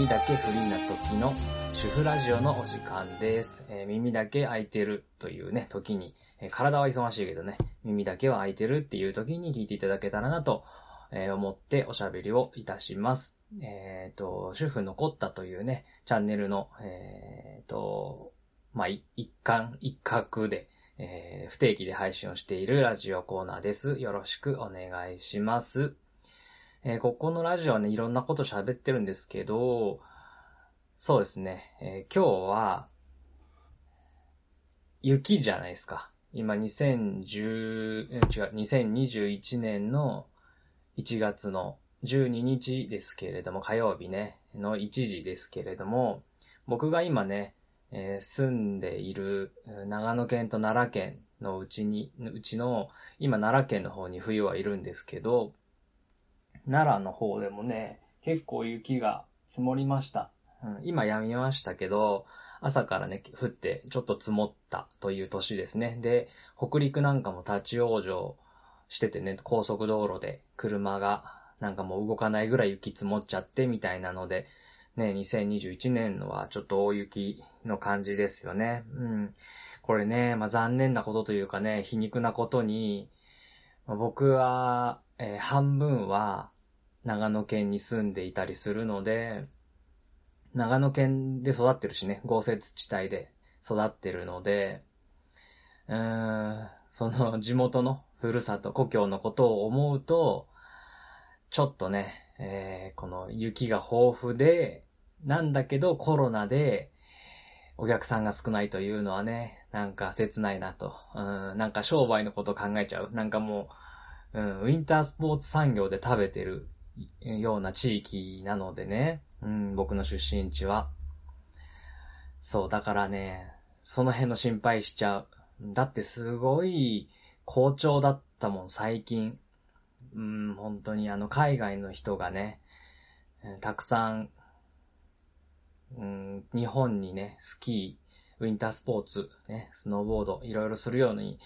耳だけフリーな時の主婦ラジオのお時間です。えー耳だけ空いてるというね、時に、えー体は忙しいけどね、耳だけは空いてるっていう時に聞いていただけたらなと、えー思っておしゃべりをいたします。えっ、と、主婦残ったというね、チャンネルの、えっ、と、まあ、一環、一角で、え不定期で配信をしているラジオコーナーです。よろしくお願いします。えーここのラジオはね、いろんなこと喋ってるんですけど、そうですね、えー今日は、雪じゃないですか。今2010、違う、2021年の1月の12日ですけれども、火曜日ね、の1時ですけれども、僕が今ね、えー住んでいる長野県と奈良県のうちに、うちの、今奈良県の方に冬はいるんですけど、奈良の方でもね、結構雪が積もりました。うん、今やみましたけど、朝からね、降ってちょっと積もったという年ですね。で、北陸なんかも立ち往生しててね、高速道路で車がなんかもう動かないぐらい雪積もっちゃってみたいなので、ね、2021年のはちょっと大雪の感じですよね。うん。これね、まあ残念なことというかね、皮肉なことに、僕は、えー半分は長野県に住んでいたりするので、長野県で育ってるしね、豪雪地帯で育ってるので、うーん、その 地元のふるさと、故郷のことを思うと、ちょっとね、えーこの雪が豊富で、なんだけどコロナでお客さんが少ないというのはね、なんか切ないなと。うん、なんか商売のこと考えちゃう。なんかもう、うん、ウィンタースポーツ産業で食べてるような地域なのでね、うん、僕の出身地は。そう、だからね、その辺の心配しちゃう。だってすごい好調だったもん、最近。うん、本当にあの、海外の人がね、たくさん、うん、日本にね、スキー、ウィンタースポーツ、ね、スノーボード、いろいろするように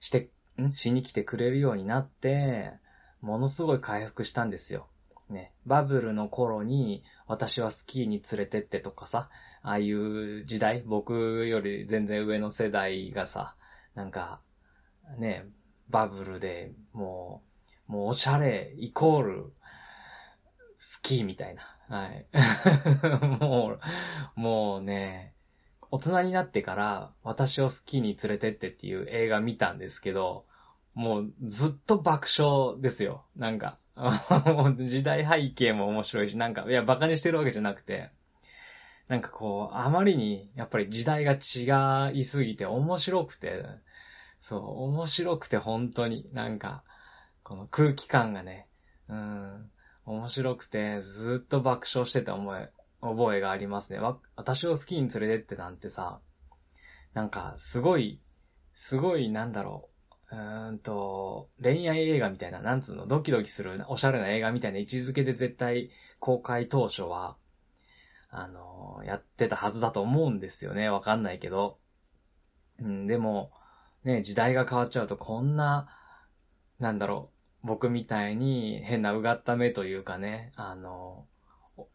して、んしに来てくれるようになって、ものすごい回復したんですよ。ね、バブルの頃に私はスキーに連れてってとかさ、ああいう時代、僕より全然上の世代がさ、なんか、ね、バブルでもう、もうおしゃれイコール、スキーみたいな。はい。もう、もうね、大人になってから私をスキーに連れてってっていう映画見たんですけど、もうずっと爆笑ですよ。なんか、時代背景も面白いし、なんか、いや、馬鹿にしてるわけじゃなくて、なんかこう、あまりに、やっぱり時代が違いすぎて面白くて、そう、面白くて本当に、なんか、この空気感がね、うん、面白くて、ずっと爆笑してた思い、覚えがありますね。わ、私をスキーに連れてってなんてさ、なんか、すごい、すごい、なんだろうう、ーんと、恋愛映画みたいな、なんつうの、ドキドキする、おしゃれな映画みたいな位置づけで絶対公開当初は、あの、やってたはずだと思うんですよね。わかんないけど。うん、でも、ね、時代が変わっちゃうとこんな、なんだろう、僕みたいに変なうがった目というかね、あの、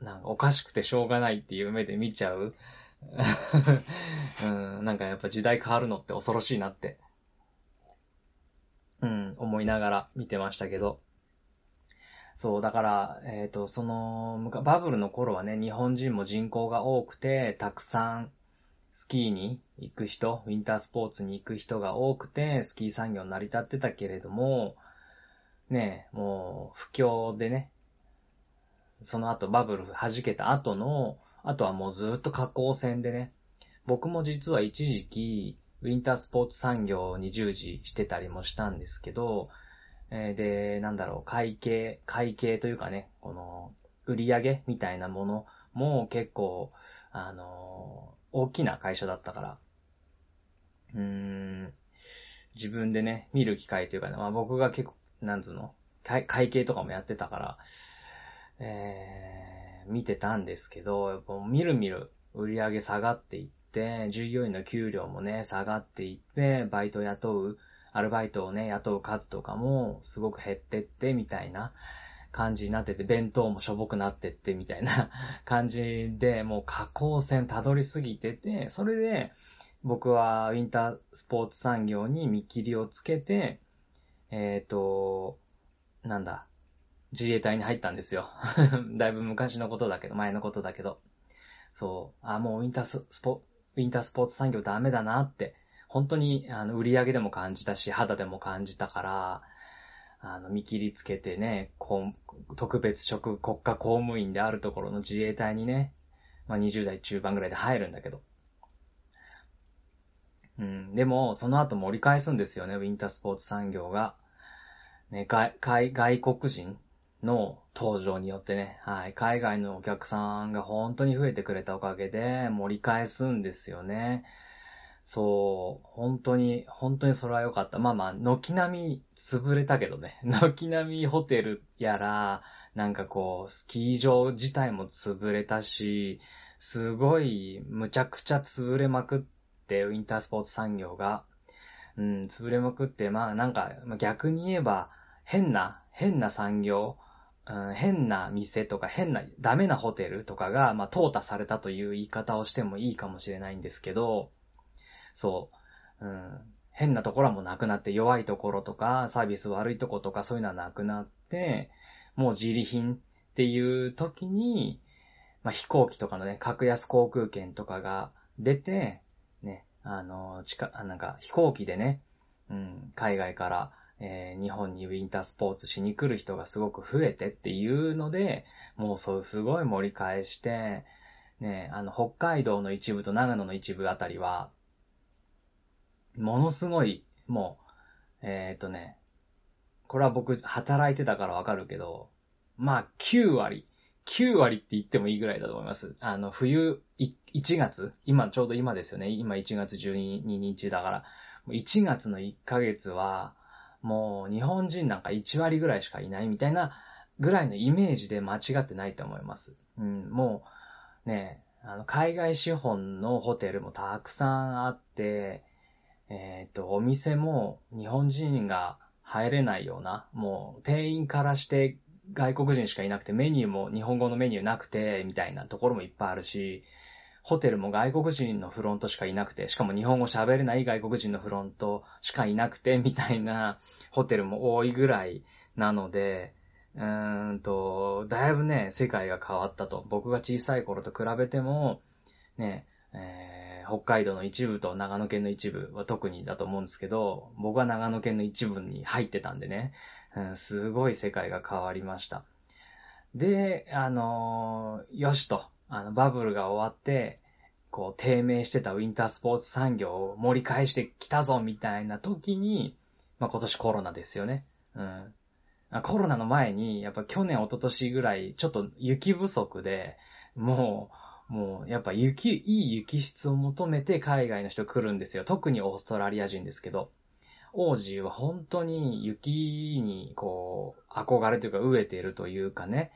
なんかおかしくてしょうがないっていう目で見ちゃう。うん、なんかやっぱ時代変わるのって恐ろしいなって、うん、思いながら見てましたけど。そう、だから、えっ、と、その、バブルの頃はね、日本人も人口が多くて、たくさんスキーに行く人、ウィンタースポーツに行く人が多くて、スキー産業成り立ってたけれども、ね、もう、不況でね、その後バブル弾けた後の、あとはもうずっと下降線でね、僕も実は一時期、ウィンタースポーツ産業に従事してたりもしたんですけど、えーで、なんだろう、会計、会計というかね、この、売り上げみたいなものも結構、あのー大きな会社だったから、うーん、自分でね、見る機会というかね、まあ僕が結構、なんつうの、会会計とかもやってたから、えー、見てたんですけど、やっぱみるみる売り上げ下がっていって、従業員の給料もね、下がっていって、バイト雇う、アルバイトをね、雇う数とかもすごく減ってって、みたいな感じになってて、弁当もしょぼくなってってみたいな 感じで、もう下降線たどりすぎてて、それで、僕はウィンタースポーツ産業に見切りをつけて、えっ、ー、と、なんだ、自衛隊に入ったんですよ。だいぶ昔のことだけど、前のことだけど。そう、あ、もうウィンタースポ、ウィンタースポーツ産業ダメだなって、本当にあの売り上げでも感じたし、肌でも感じたから、あの、見切りつけてね、特別職国家公務員であるところの自衛隊にね、まあ20代中盤ぐらいで入るんだけど。うん、でも、その後盛り返すんですよね、ウィンタースポーツ産業が。ね、外、外国人の登場によってね、はい、海外のお客さんが本当に増えてくれたおかげで盛り返すんですよね。そう、本当に、本当にそれは良かった。まあまあ、軒並み潰れたけどね。軒並みホテルやら、なんかこう、スキー場自体も潰れたし、すごい、むちゃくちゃ潰れまくって、ウィンタースポーツ産業が。うん、潰れまくって、まあなんか、逆に言えば、変な、変な産業、うん、変な店とか変な、ダメなホテルとかが、まあ、淘汰されたという言い方をしてもいいかもしれないんですけど、そう、うん、変なところはもうなくなって、弱いところとか、サービス悪いところとかそういうのはなくなって、もう自利品っていう時に、まあ、飛行機とかのね、格安航空券とかが出て、ね、あの、近、なんか飛行機でね、うん、海外から、えー、日本にウィンタースポーツしに来る人がすごく増えてっていうので、もうそうすごい盛り返して、ね、あの、北海道の一部と長野の一部あたりは、ものすごい、もう、えっ、とね、これは僕働いてたからわかるけど、まあ9割、9割って言ってもいいぐらいだと思います。あの、冬、1月今、ちょうど今ですよね。今1月12日だから、1月の1ヶ月は、もう日本人なんか1割ぐらいしかいないみたいなぐらいのイメージで間違ってないと思います。うん、もうね、あの、海外資本のホテルもたくさんあって、えっ、ー、と、お店も日本人が入れないような、もう店員からして外国人しかいなくてメニューも日本語のメニューなくて、みたいなところもいっぱいあるし、ホテルも外国人のフロントしかいなくて、しかも日本語喋れない外国人のフロントしかいなくて、みたいなホテルも多いぐらいなので、うーんと、だいぶね、世界が変わったと。僕が小さい頃と比べても、ね、えー、北海道の一部と長野県の一部は特にだと思うんですけど、僕は長野県の一部に入ってたんでね、うん、すごい世界が変わりました。で、あのー、よしと。あの、バブルが終わって、こう、低迷してたウィンタースポーツ産業を盛り返してきたぞ、みたいな時に、まあ、今年コロナですよね。うん。コロナの前に、やっぱ去年、一昨年ぐらい、ちょっと雪不足で、もう、もう、やっぱ雪、いい雪質を求めて海外の人来るんですよ。特にオーストラリア人ですけど。王子は本当に雪に、こう、憧れというか飢えているというかね。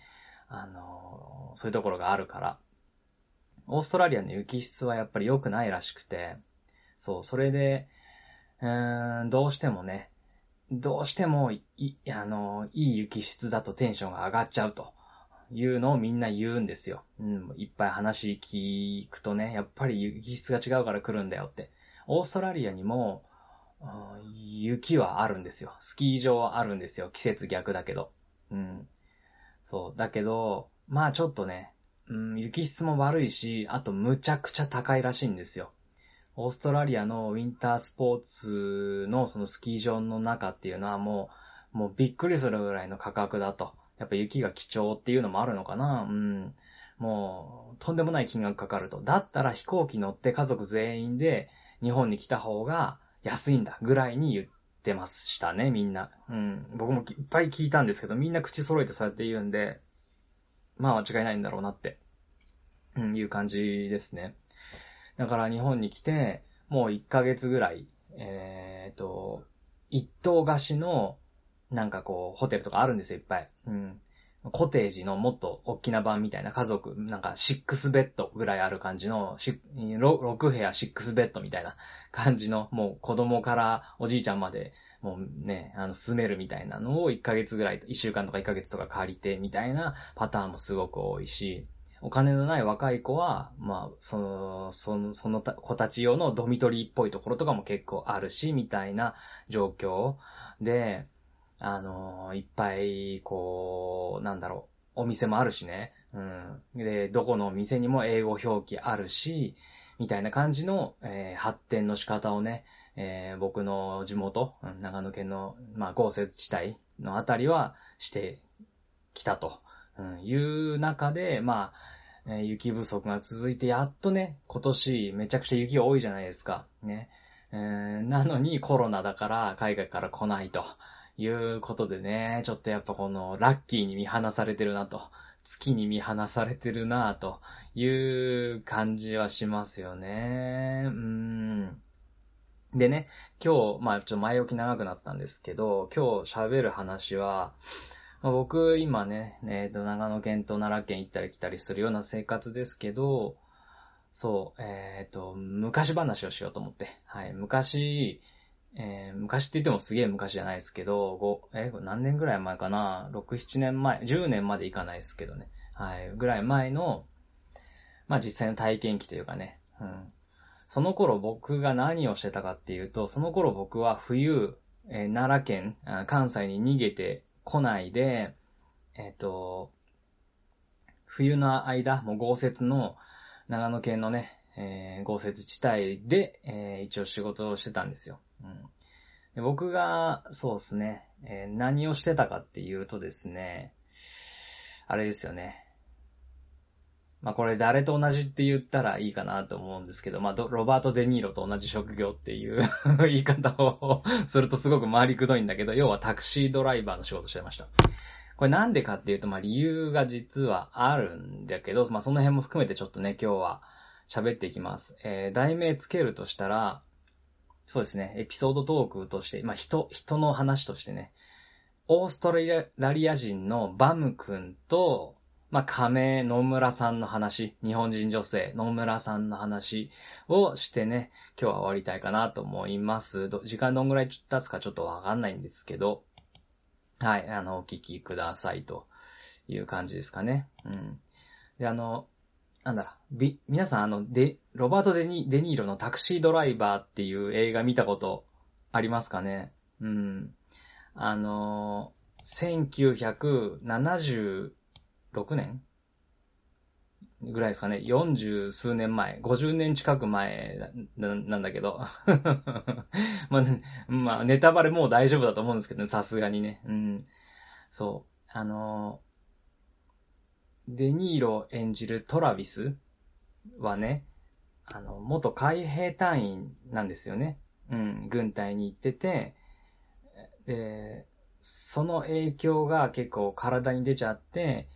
あの、そういうところがあるから。オーストラリアの雪質はやっぱり良くないらしくて、そう、それで、うーん、どうしてもね、どうしてもい、あの、いい雪質だとテンションが上がっちゃうというのをみんな言うんですよ。うん、いっぱい話聞くとね、やっぱり雪質が違うから来るんだよって。オーストラリアにも、雪はあるんですよ。スキー場はあるんですよ。季節逆だけど。うん。そう。だけど、まあちょっとね、うん、雪質も悪いし、あとむちゃくちゃ高いらしいんですよ。オーストラリアのウィンタースポーツのそのスキー場の中っていうのはもう、もうびっくりするぐらいの価格だと。やっぱ雪が貴重っていうのもあるのかなうん。もう、とんでもない金額かかると。だったら飛行機乗って家族全員で日本に来た方が安いんだぐらいに言ってましたね、みんな。うん。僕もいっぱい聞いたんですけど、みんな口揃えてそうやって言うんで、まあ間違いないんだろうなって、うん、いう感じですね。だから日本に来て、もう1ヶ月ぐらい、えっ、と、一棟貸しの、なんかこう、ホテルとかあるんですよ、いっぱい。うん。コテージのもっと大きな版みたいな家族、なんか6ベッドぐらいある感じの、6部屋6ベッドみたいな感じの、もう子供からおじいちゃんまで、もうね、あの、住めるみたいなのを1ヶ月ぐらい、1週間とか1ヶ月とか借りてみたいなパターンもすごく多いし、お金のない若い子は、まあ、その、その、その子たち用のドミトリーっぽいところとかも結構あるし、みたいな状況で、あの、いっぱい、こう、なんだろう、お店もあるしね。うん。で、どこのお店にも英語表記あるし、みたいな感じの、えー、発展の仕方をね、えー、僕の地元、長野県の、まあ、豪雪地帯のあたりはしてきたと、うん、いう中で、まあ、え、雪不足が続いて、やっとね、今年めちゃくちゃ雪が多いじゃないですか。ね。えー、なのにコロナだから海外から来ないということでね、ちょっとやっぱこのラッキーに見放されてるなと。月に見放されてるなという感じはしますよね。うん。でね、今日、まあちょっと前置き長くなったんですけど、今日喋る話は、まあ、僕今ね、えっ、ー、と、長野県と奈良県行ったり来たりするような生活ですけど、そう、えっ、ー、と、昔話をしようと思って。はい、昔、えー、昔って言ってもすげえ昔じゃないですけど、5、え、何年ぐらい前かな ?6、7年前、10年までいかないですけどね。はい、ぐらい前の、まあ実際の体験記というかね。うん。その頃僕が何をしてたかっていうと、その頃僕は冬、えー、奈良県、関西に逃げてこないで、えっ、ー、と、冬の間、もう豪雪の長野県のね、えー、豪雪地帯で、えー、一応仕事をしてたんですよ。うん、で僕が、そうですね、えー、何をしてたかっていうとですね、あれですよね。まあこれ誰と同じって言ったらいいかなと思うんですけど、まあロバート・デ・ニーロと同じ職業っていう 言い方をするとすごく回りくどいんだけど、要はタクシードライバーの仕事してました。これなんでかっていうと、まあ理由が実はあるんだけど、まあその辺も含めてちょっとね、今日は喋っていきます。えー、題名つけるとしたら、そうですね、エピソードトークとして、まあ、人、人の話としてね、オーストラリア人のバム君と、まあ、亀野村さんの話、日本人女性野村さんの話をしてね、今日は終わりたいかなと思います。時間どんぐらい経つかちょっとわかんないんですけど、はい、あの、お聞きくださいという感じですかね。うん。で、あの、なんだ、び、皆さんあの、で、ロバートデニ・デニーロのタクシードライバーっていう映画見たことありますかね？うん。あの1976年？ぐらいですかね。40数年前。50年近く前ななんだけど。まあ、まあ、ネタバレもう大丈夫だと思うんですけどね、さすがにね。うん。そう。あのデニーロ演じるトラビスはね、あの、元海兵隊員なんですよね。うん、軍隊に行ってて、で、その影響が結構体に出ちゃって、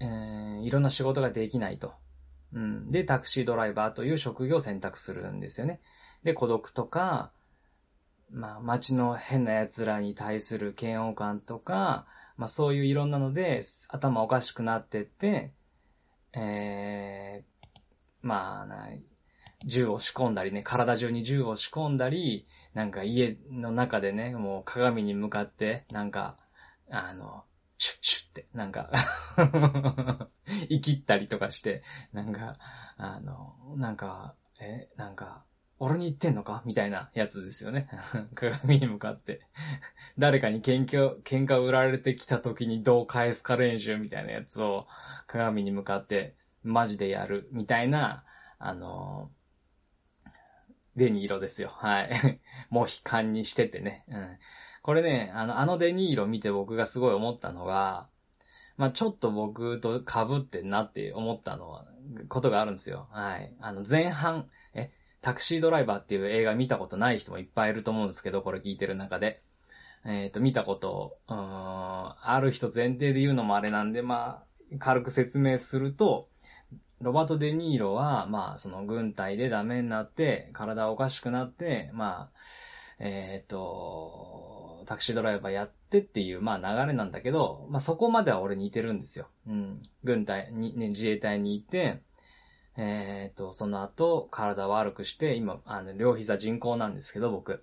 えー、いろんな仕事ができないと。うん。で、タクシードライバーという職業を選択するんですよね。で、孤独とか、まあ、街の変な奴らに対する嫌悪感とか、まあそういういろんなので、頭おかしくなってって、えー、まあな、銃を仕込んだりね、体中に銃を仕込んだり、なんか家の中でね、もう鏡に向かって、なんか、あの、シュッシュッって、なんか 生きったりとかして、なんか、あの、なんか、え、なんか、俺に言ってんのか？みたいなやつですよね。鏡に向かって。誰かに喧嘩、喧嘩売られてきた時にどう返すか練習みたいなやつを鏡に向かってマジでやるみたいな、あのデニーロですよ。はい。もう悲観にしててね。うん。これね、あの、あのデニーロ見て僕がすごい思ったのが、まあちょっと僕と被ってんなって思ったのは、ことがあるんですよ。はい。あの、前半、タクシードライバーっていう映画見たことない人もいっぱいいると思うんですけど、これ聞いてる中で。えっ、ー、と、見たこと、うん、ある人前提で言うのもあれなんで、まあ、軽く説明すると、ロバート・デ・ニーロは、まあ、その軍隊でダメになって、体おかしくなって、まあ、えっ、ー、と、タクシードライバーやってっていう、まあ流れなんだけど、まあそこまでは俺似てるんですよ。うん。軍隊に、ね、自衛隊にいて、えっ、と、その後、体悪くして、今、あの、両膝人工なんですけど、僕。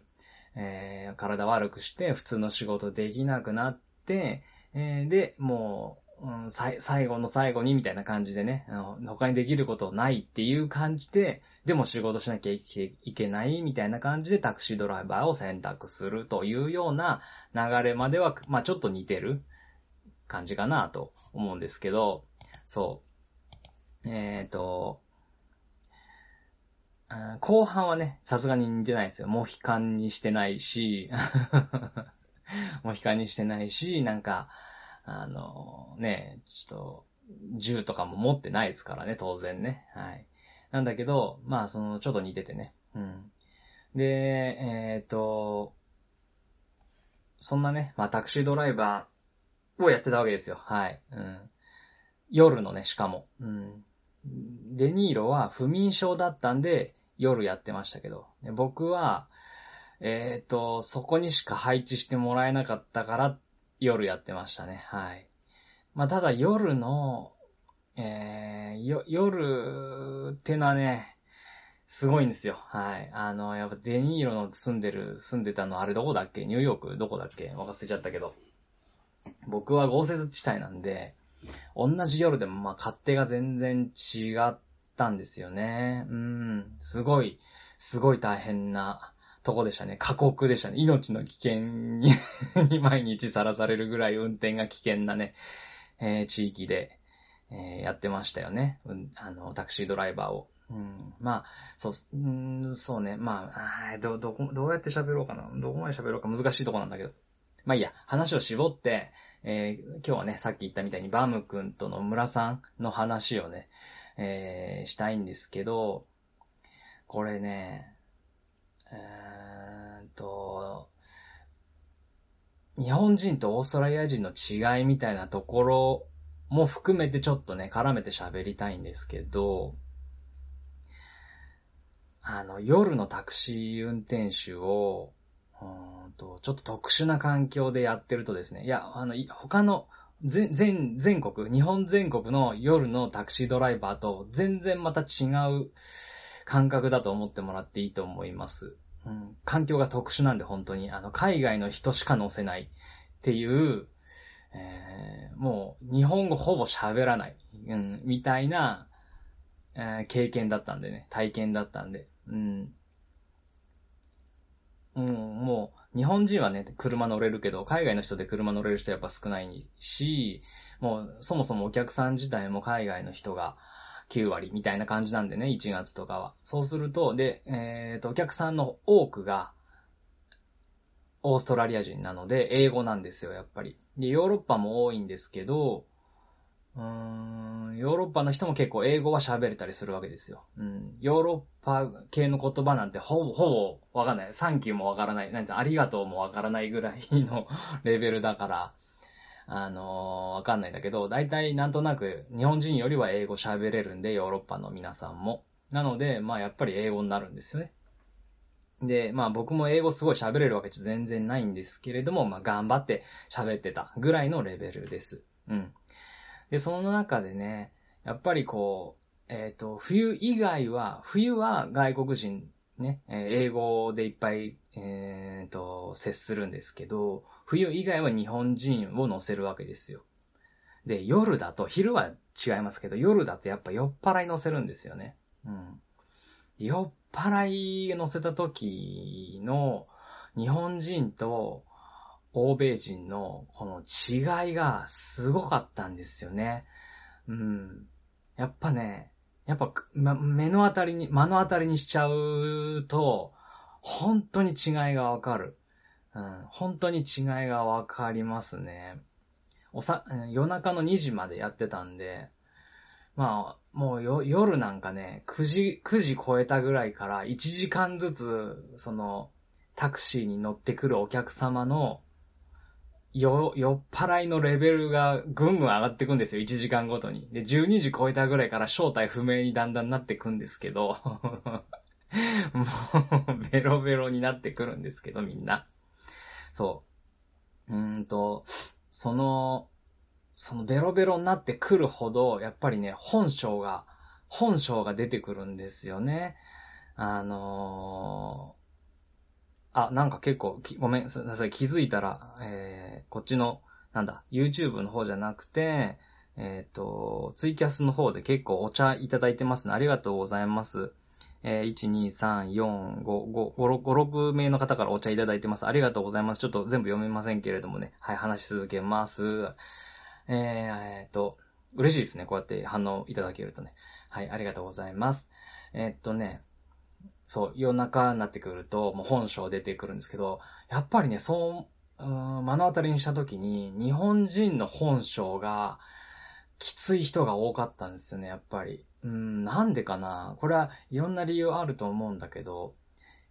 えー、体悪くして普通の仕事できなくなって、えー、で、もう、うん、最後の最後にみたいな感じでね、他にできることないっていう感じで、でも仕事しなきゃいけないみたいな感じでタクシードライバーを選択するというような流れまでは、まあちょっと似てる感じかなと思うんですけど、そう。えっ、ー、と、後半はね、さすがに似てないですよ。もう悲観にしてないし、もう悲観にしてないし、なんか、あの、ね、ちょっと、銃とかも持ってないですからね、当然ね。はい。なんだけど、まあ、その、ちょっと似ててね。うん。で、えっ、ー、と、そんなね、まあ、タクシードライバーをやってたわけですよ。はい。うん。夜のね、しかも。うん。デニーロは不眠症だったんで、夜やってましたけど、僕は、えっ、ー、と、そこにしか配置してもらえなかったから、夜やってましたね。はい。まあ、ただ夜の、えー、夜ってのはね、すごいんですよ。はい。あの、やっぱデニーロの住んでる、住んでたの、あれどこだっけ？ニューヨーク？どこだっけ？忘れちゃったけど。僕は豪雪地帯なんで、同じ夜でもまあ勝手が全然違ったんですよね。うん。すごい、すごい大変なとこでしたね。過酷でしたね。命の危険に 毎日さらされるぐらい運転が危険なね、えー、地域で、えー、やってましたよね。うん、あの、タクシードライバーを。うん、まあ、そう、うん、そうね。まあ、あど、どこ、どうやって喋ろうかな。どこまで喋ろうか難しいとこなんだけど。まあいいや、話を絞って、えー、今日はね、さっき言ったみたいにバム君との村さんの話をね、えー、したいんですけど、これね、えーと、日本人とオーストラリア人の違いみたいなところも含めてちょっとね、絡めて喋りたいんですけど、あの、夜のタクシー運転手を、うんと、ちょっと特殊な環境でやってるとですね、いや、あの、他の、全、全、全国、日本全国の夜のタクシードライバーと全然また違う感覚だと思ってもらっていいと思います。うん、環境が特殊なんで本当に、あの、海外の人しか乗せないっていう、えー、もう日本語ほぼ喋らない、うん、みたいな、えー、経験だったんでね、体験だったんで、うん。うん、もう、日本人はね、車乗れるけど、海外の人で車乗れる人やっぱ少ないし、もう、そもそもお客さん自体も海外の人が9割みたいな感じなんでね、1月とかは。そうすると、で、えっ、ー、と、お客さんの多くが、オーストラリア人なので、英語なんですよ、やっぱり。で、ヨーロッパも多いんですけど、うん、ヨーロッパの人も結構英語は喋れたりするわけですよ。うん。ヨーロッパ系の言葉なんてほぼ、ほぼわかんない。サンキューもわからない。なんありがとうもわからないぐらいの レベルだから、あのー、わかんないんだけど、大体なんとなく日本人よりは英語喋れるんで、ヨーロッパの皆さんも。なので、まあやっぱり英語になるんですよね。で、まあ僕も英語すごい喋れるわけじゃ全然ないんですけれども、まあ頑張って喋ってたぐらいのレベルです。うん。で、その中でね、やっぱりこう、えっ、ー、と、冬以外は、冬は外国人ね、英語でいっぱい、えっ、ー、と、接するんですけど、冬以外は日本人を乗せるわけですよ。で、夜だと、昼は違いますけど、夜だとやっぱ酔っ払い乗せるんですよね。うん。酔っ払い乗せた時の日本人と欧米人のこの違いがすごかったんですよね。うん。やっぱね、やっぱ、ま、目の当たりに、目の当たりにしちゃうと、本当に違いがわかる。うん、本当に違いがわかりますね。おさ、夜中の2時までやってたんで、まあ、もうよ夜なんかね、9時、9時超えたぐらいから1時間ずつ、その、タクシーに乗ってくるお客様のよ、酔っ払いのレベルがぐんぐん上がっていくんですよ、1時間ごとに。で、12時超えたぐらいから正体不明にだんだんなってくんですけど、もう、ベロベロになってくるんですけど、みんな。そう。うんと、その、そのベロベロになってくるほど、やっぱりね、本性が、本性が出てくるんですよね。あのあ、なんか結構、ごめんなさい、気づいたら、えー、こっちの、なんだ、YouTube の方じゃなくて、えっ、ー、と、ツイキャスの方で結構お茶いただいてますね。ありがとうございます。えー、1、2、3、4、5、5、5、6名の方からお茶いただいてます。ありがとうございます。ちょっと全部読めませんけれどもね。はい、話し続けます。えー、えー、と、嬉しいですね。こうやって反応いただけるとね。はい、ありがとうございます。えー、っとね、そう、夜中になってくると、もう本性出てくるんですけど、やっぱりね、そう、うん、目の当たりにしたときに、日本人の本性が、きつい人が多かったんですよね、やっぱり。うん、なんでかな。これはいろんな理由あると思うんだけど、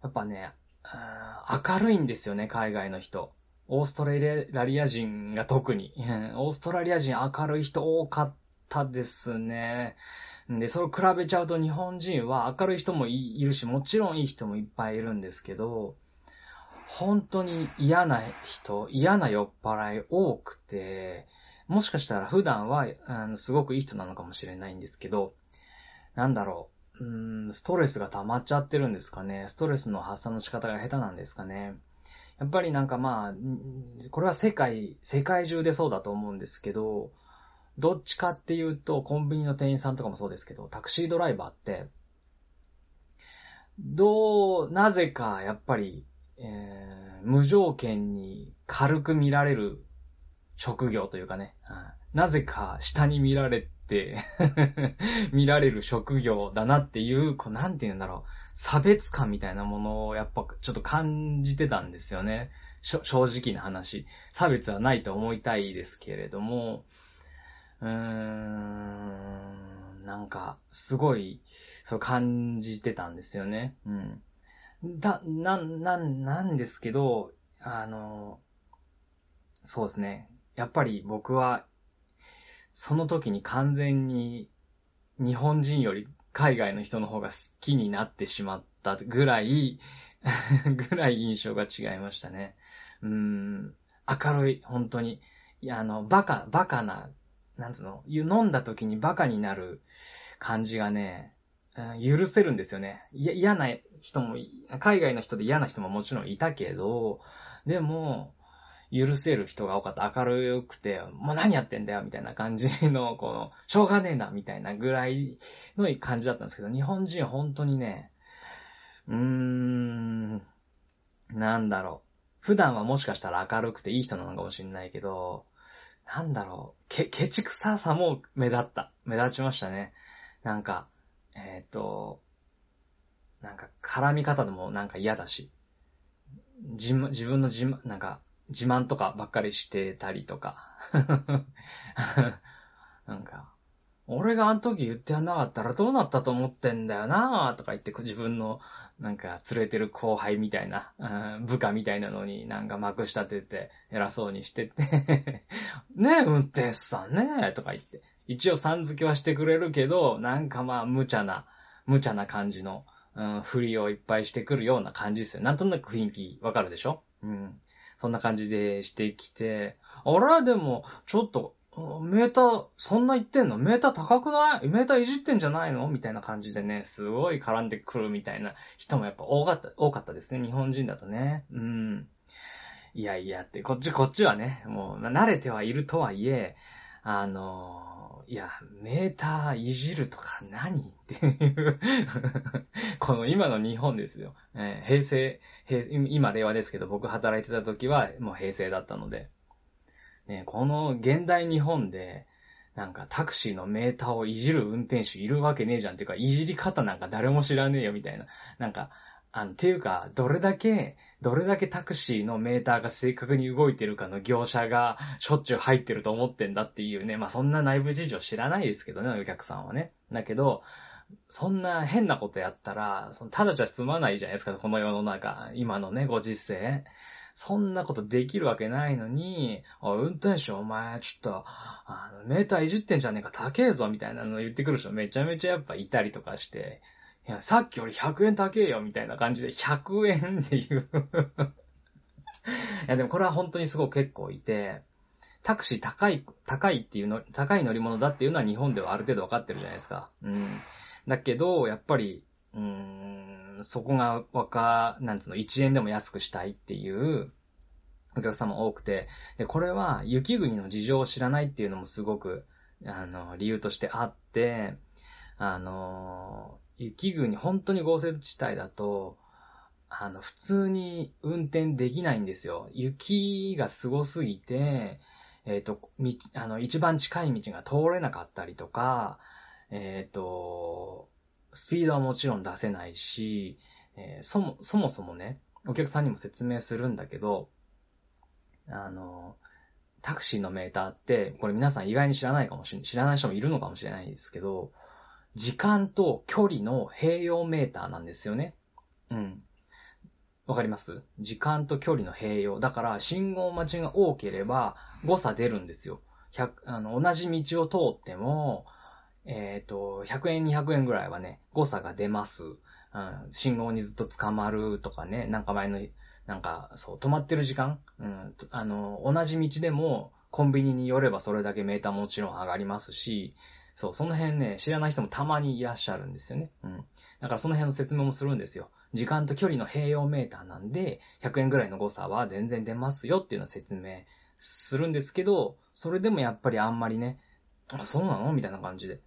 やっぱね、うん明るいんですよね、海外の人。オーストラリア人が特に。オーストラリア人明るい人多かったですね。で、それを比べちゃうと日本人は明るい人もいるし、もちろんいい人もいっぱいいるんですけど、本当に嫌な人、嫌な酔っ払い多くて、もしかしたら普段は、あの、すごくいい人なのかもしれないんですけど、なんだろう、うん、ストレスが溜まっちゃってるんですかね。ストレスの発散の仕方が下手なんですかね。やっぱりなんかまあ、これは世界、世界中でそうだと思うんですけど、どっちかっていうと、コンビニの店員さんとかもそうですけど、タクシードライバーって、どう、なぜかやっぱり、えー、無条件に軽く見られる職業というかね、なぜか下に見られて 見られる職業だなっていう、こう、なんて言うんだろう、差別感みたいなものをやっぱちょっと感じてたんですよね。正直な話。差別はないと思いたいですけれども、うーん、なんか、すごい、そう感じてたんですよね。うん。だ、な、な、なんですけど、あの、そうですね。やっぱり僕は、その時に完全に日本人より海外の人の方が好きになってしまったぐらい ぐらい印象が違いましたね。うん、明るい、本当に。いや、あの、バカ、バカな、なんつうの、飲んだ時にバカになる感じがね、うん、許せるんですよね。いや、嫌な人も、海外の人で嫌な人ももちろんいたけど、でも、許せる人が多かった。明るくて、もう何やってんだよ、みたいな感じの、この、しょうがねえな、みたいなぐらいの感じだったんですけど、日本人本当にね、うーん、なんだろう。普段はもしかしたら明るくていい人なのかもしれないけど、なんだろう。け、ケチくささも目立った。目立ちましたね。なんか、えっ、ー、と、なんか絡み方でもなんか嫌だし、自自分の自慢、なんか、自慢とかばっかりしてたりとか。なんか、俺があの時言ってやんなかったらどうなったと思ってんだよなとか言って自分のなんか連れてる後輩みたいな、部下みたいなのになんかまくし立てて偉そうにしてて ねえ、運転手さんねとか言って。一応さん付けはしてくれるけど、なんかまあ無茶な、無茶な感じの、うん、振りをいっぱいしてくるような感じですよ。なんとなく雰囲気わかるでしょ？うん。そんな感じでしてきて、あれでも、ちょっと、メーター、そんな言ってんの？メーター高くない？メーターいじってんじゃないの？みたいな感じでね、すごい絡んでくるみたいな人もやっぱ多かった、多かったですね。日本人だとね。うん。いやいやって、こっちこっちはね、もう慣れてはいるとはいえ、あのいや、メーターいじるとか何っていう この今の日本ですよ。えー、平成平、今令和ですけど、僕働いてた時はもう平成だったので、ね、この現代日本で、なんかタクシーのメーターをいじる運転手いるわけねえじゃんっていうか、いじり方なんか誰も知らねえよみたいな。なんか、あの、ていうか、どれだけ、どれだけタクシーのメーターが正確に動いてるかの業者がしょっちゅう入ってると思ってんだっていうね。まあ、そんな内部事情知らないですけどね、お客さんはね。だけど、そんな変なことやったら、そのただじゃ済まないじゃないですか、この世の中。今のね、ご時世。そんなことできるわけないのに、運転手お前、ちょっと、あの、メーターいじってんじゃねえか、高えぞ、みたいなの言ってくる人めちゃめちゃやっぱいたりとかして、いや、さっきより100円高えよ、みたいな感じで、100円っていう いや、でもこれは本当にすごく結構いて、タクシー高い、高いっていうの、高い乗り物だっていうのは日本ではある程度分かってるじゃないですか。うん。だけど、やっぱり、うーそこがわか、なんつうの、1円でも安くしたいっていうお客様多くて、で、これは雪国の事情を知らないっていうのもすごく、あの、理由としてあって、あの、雪国、本当に豪雪地帯だと、あの、普通に運転できないんですよ。雪がすごすぎて、えっ、ー、と、道、あの、一番近い道が通れなかったりとか、えっ、ー、と、スピードはもちろん出せないし、えー、そも、そもそもね、お客さんにも説明するんだけど、あの、タクシーのメーターって、これ皆さん意外に知らないかもしれない、知らない人もいるのかもしれないですけど、時間と距離の併用メーターなんですよね。うん。わかります？時間と距離の併用。だから、信号待ちが多ければ誤差出るんですよ。100あの同じ道を通っても、えっ、ー、と、100円、200円ぐらいはね、誤差が出ます。うん、信号にずっと捕まるとかね、なんか前のなんか、そう、止まってる時間うん、あの、同じ道でも、コンビニに寄ればそれだけメーターもちろん上がりますし、そう、その辺ね、知らない人もたまにいらっしゃるんですよね。うん。だからその辺の説明もするんですよ。時間と距離の併用メーターなんで、100円ぐらいの誤差は全然出ますよっていうのを説明するんですけど、それでもやっぱりあんまりね、あ、そうなの？みたいな感じで。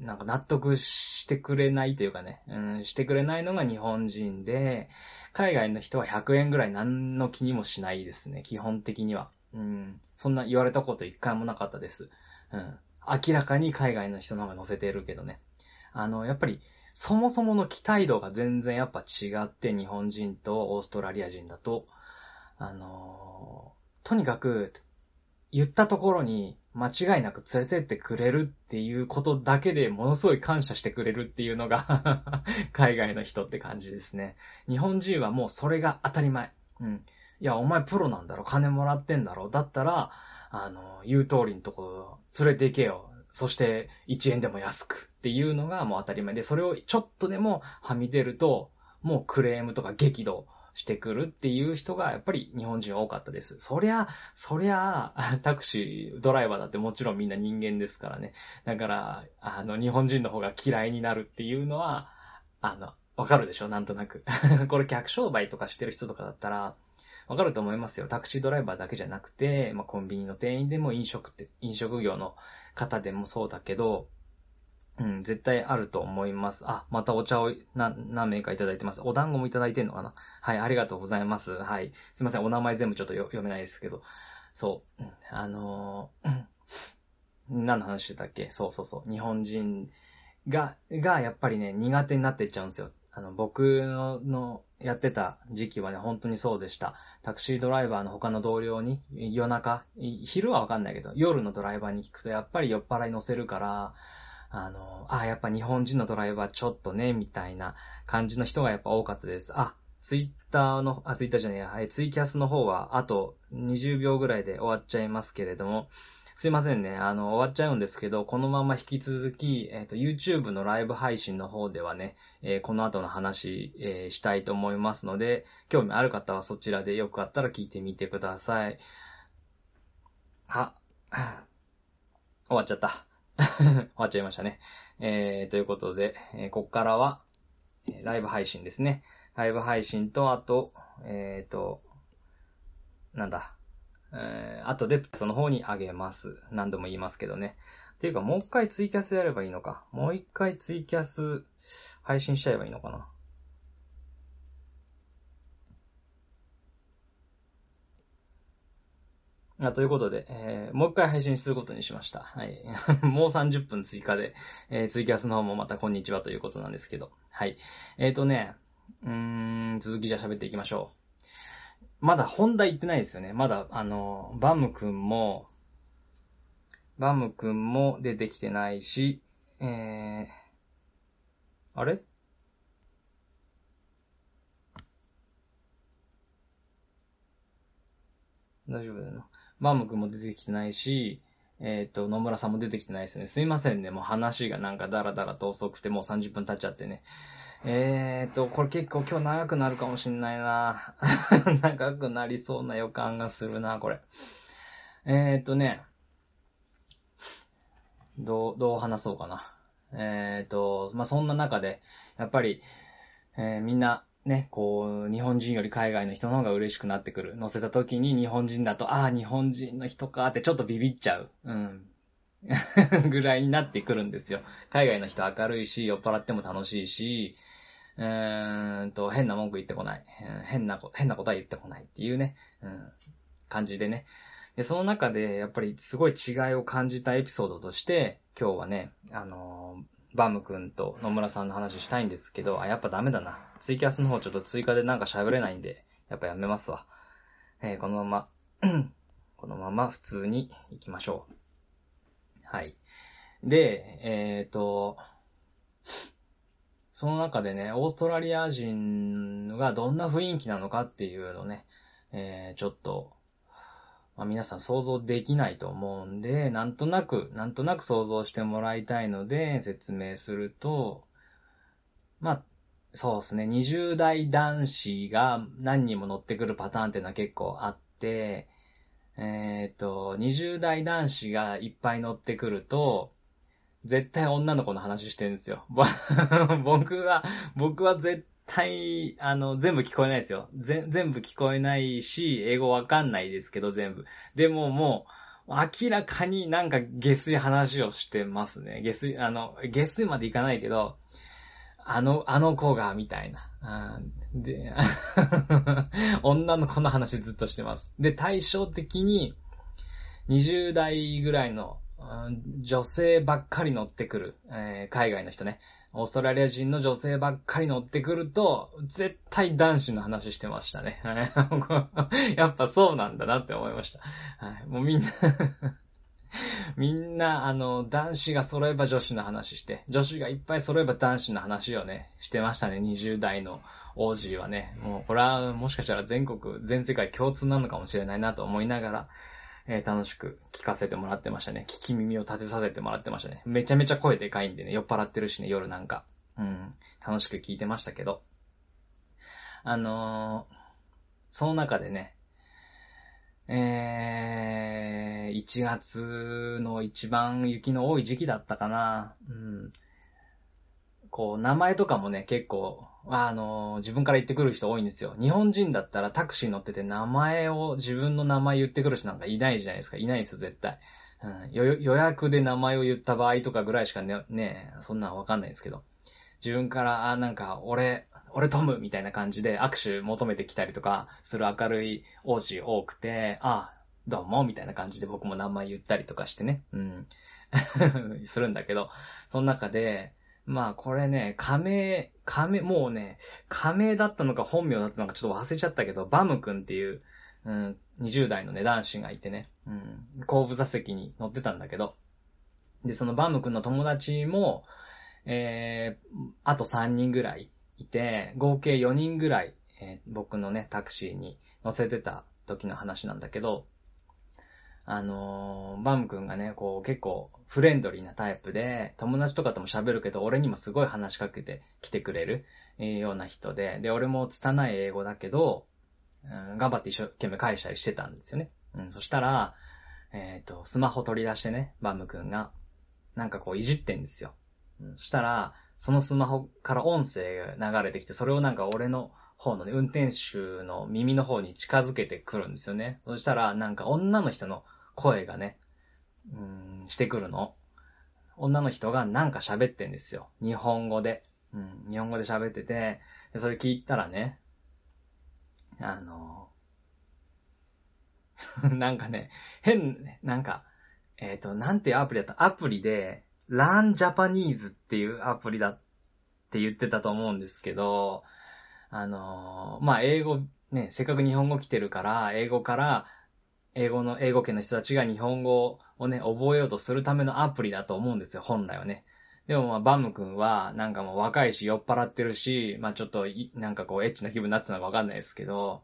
なんか納得してくれないというかね、うん、してくれないのが日本人で、海外の人は100円ぐらい何の気にもしないですね、基本的には。うん、そんな言われたこと一回もなかったです。うん、明らかに海外の人の方が乗せてるけどね。あの、やっぱり、そもそもの期待度が全然やっぱ違って、日本人とオーストラリア人だと、あのとにかく、言ったところに間違いなく連れてってくれるっていうことだけでものすごい感謝してくれるっていうのが 海外の人って感じですね。日本人はもうそれが当たり前。うん。いや、お前プロなんだろ金もらってんだろだったら、あの、言う通りのとこ連れて行けよ。そして1円でも安くっていうのがもう当たり前で、それをちょっとでもはみ出ると、もうクレームとか激怒してくるっていう人がやっぱり日本人多かったです。そりゃ、そりゃ、タクシー、ドライバーだってもちろんみんな人間ですからね。だから、あの、日本人の方が嫌いになるっていうのは、あの、わかるでしょ？なんとなく。これ客商売とかしてる人とかだったら、わかると思いますよ。タクシードライバーだけじゃなくて、まあ、コンビニの店員でも飲食って、飲食業の方でもそうだけど、うん、絶対あると思います。あ、またお茶を何名かいただいてます。お団子もいただいてんのかな？はい、ありがとうございます。はい。すいません、お名前全部ちょっと読めないですけど。そう。あのー、何の話してたっけ？そうそうそう。日本人が、がやっぱりね、苦手になっていっちゃうんですよ。あの、僕ののやってた時期はね、本当にそうでした。タクシードライバーの他の同僚に夜中、昼はわかんないけど、夜のドライバーに聞くとやっぱり酔っ払い乗せるから、あの、あ、やっぱ日本人のドライバーちょっとね、みたいな感じの人がやっぱ多かったです。あ、ツイッターの、あ、ツイッターじゃねえや、はい、ツイキャスの方は、あと20秒ぐらいで終わっちゃいますけれども、すいませんね。あの、終わっちゃうんですけど、このまま引き続き、えっ、ー、と、YouTube のライブ配信の方ではね、えー、この後の話、えー、したいと思いますので、興味ある方はそちらでよかったら聞いてみてください。は、終わっちゃった。終わっちゃいましたね。えー、ということで、えー、こっからは、えライブ配信ですね。ライブ配信と、あと、えっ、ー、と、なんだ、えー、あとでその方にあげます。何度も言いますけどね。っていうか、もう一回ツイキャスやればいいのか。もう一回ツイキャス配信しちゃえばいいのかな。あということで、えー、もう一回配信することにしました。はい。もう30分追加で、えー、ツイキャスの方もまたこんにちはということなんですけど。はい。えっ、ー、とね、うーん、続きじゃ喋っていきましょう。まだ本題言ってないですよね。まだ、あの、バムくんも、バムくんも出てきてないし、えー、あれ？大丈夫だよな。バーム君も出てきてないし、えっ、ー、と、野村さんも出てきてないですね。すいませんね。もう話がなんかダラダラと遅くてもう30分経っちゃってね。えっ、ー、と、これ結構今日長くなるかもしんないな 長くなりそうな予感がするな、これ。えっ、ー、とね。どう、どう話そうかな。えっ、と、まあ、そんな中で、やっぱり、え、みんな、ね、こう、日本人より海外の人の方が嬉しくなってくる。乗せた時に日本人だと、ああ、日本人の人かってちょっとビビっちゃう。うん。ぐらいになってくるんですよ。海外の人明るいし、酔っ払っても楽しいし、うーんと、変な文句言ってこない。変なこ、変なことは言ってこないっていうね、うん、感じでね。で、その中で、やっぱりすごい違いを感じたエピソードとして、今日はね、あのー、バム君と野村さんの話したいんですけど、あ、やっぱダメだな。ツイキャスの方ちょっと追加でなんか喋れないんで、やっぱやめますわ。えー、このまま このまま普通に行きましょう。はい。で、えっ、ー、と、その中でね、オーストラリア人がどんな雰囲気なのかっていうのね、えー、ちょっと、まあ、皆さん想像できないと思うんで、なんとなく、なんとなく想像してもらいたいので説明すると、まあ、そうですね、20代男子が何人も乗ってくるパターンっていうのは結構あって、えっ、ー、と、20代男子がいっぱい乗ってくると、絶対女の子の話してるんですよ。僕は、僕は絶対、あの、全部聞こえないですよ。全部聞こえないし、英語わかんないですけど、全部。でももう、明らかになんか下水話をしてますね。下水、あの、下水までいかないけど、あの、あの子が、みたいな。で、女の子の話ずっとしてます。で、対照的に、20代ぐらいの女性ばっかり乗ってくる、えー、海外の人ね。オーストラリア人の女性ばっかり乗ってくると、絶対男子の話してましたね。やっぱそうなんだなって思いました。はい、もうみんな みんな、あの、男子が揃えば女子の話して、女子がいっぱい揃えば男子の話をね、してましたね、20代の王子はね。もう、これはもしかしたら全国、全世界共通なのかもしれないなと思いながら、えー、楽しく聞かせてもらってましたね。聞き耳を立てさせてもらってましたね。めちゃめちゃ声でかいんでね、酔っ払ってるしね、夜なんか。うん、楽しく聞いてましたけど。あのー、その中でね、えー、1月の一番雪の多い時期だったかな。うん。こう、名前とかもね、結構、あの、自分から言ってくる人多いんですよ。日本人だったらタクシー乗ってて名前を、自分の名前言ってくる人なんかいないじゃないですか。いないですよ、絶対。うん、予約で名前を言った場合とかぐらいしかね、ねそんなんわかんないですけど。自分から、あ、なんか、俺、俺トムみたいな感じで握手求めてきたりとかする明るい王子多くて、あ、どうも、みたいな感じで僕も名前言ったりとかしてね、うん、するんだけど、その中で、まあこれね、仮名、仮名、もうね、仮名だったのか本名だったのかちょっと忘れちゃったけど、バム君っていう、うん、20代のね、男子がいてね、うん、後部座席に乗ってたんだけど、で、そのバム君の友達も、えー、あと3人ぐらいいて、合計4人ぐらい、えー、僕のね、タクシーに乗せてた時の話なんだけど、あのー、バム君がね、こう結構フレンドリーなタイプで、友達とかとも喋るけど、俺にもすごい話しかけてきてくれる、ような人で、で、俺も拙い英語だけど、うん、頑張って一生懸命返したりしてたんですよね。うん、そしたら、えっ、ー、と、スマホ取り出してね、バム君が、なんかこういじってんですよ。うん、そしたら、そのスマホから音声が流れてきて、それをなんか俺の方のね、運転手の耳の方に近づけてくるんですよね。そしたら、なんか女の人の声がね、うん、してくるの。女の人がなんか喋ってんですよ。日本語で。うん、日本語で喋ってて、それ聞いたらね、あの、なんかね、変、なんか、えっ、ー、と、なんていうアプリだった？アプリで、Learn Japanese っていうアプリだって言ってたと思うんですけど、あの、まあ、英語、ね、せっかく日本語来てるから、英語から、英語の、英語圏の人たちが日本語をね、覚えようとするためのアプリだと思うんですよ、本来はね。でもまあ、バム君は、なんかもう若いし、酔っ払ってるし、まあちょっと、なんかこう、エッチな気分になってたのかわかんないですけど、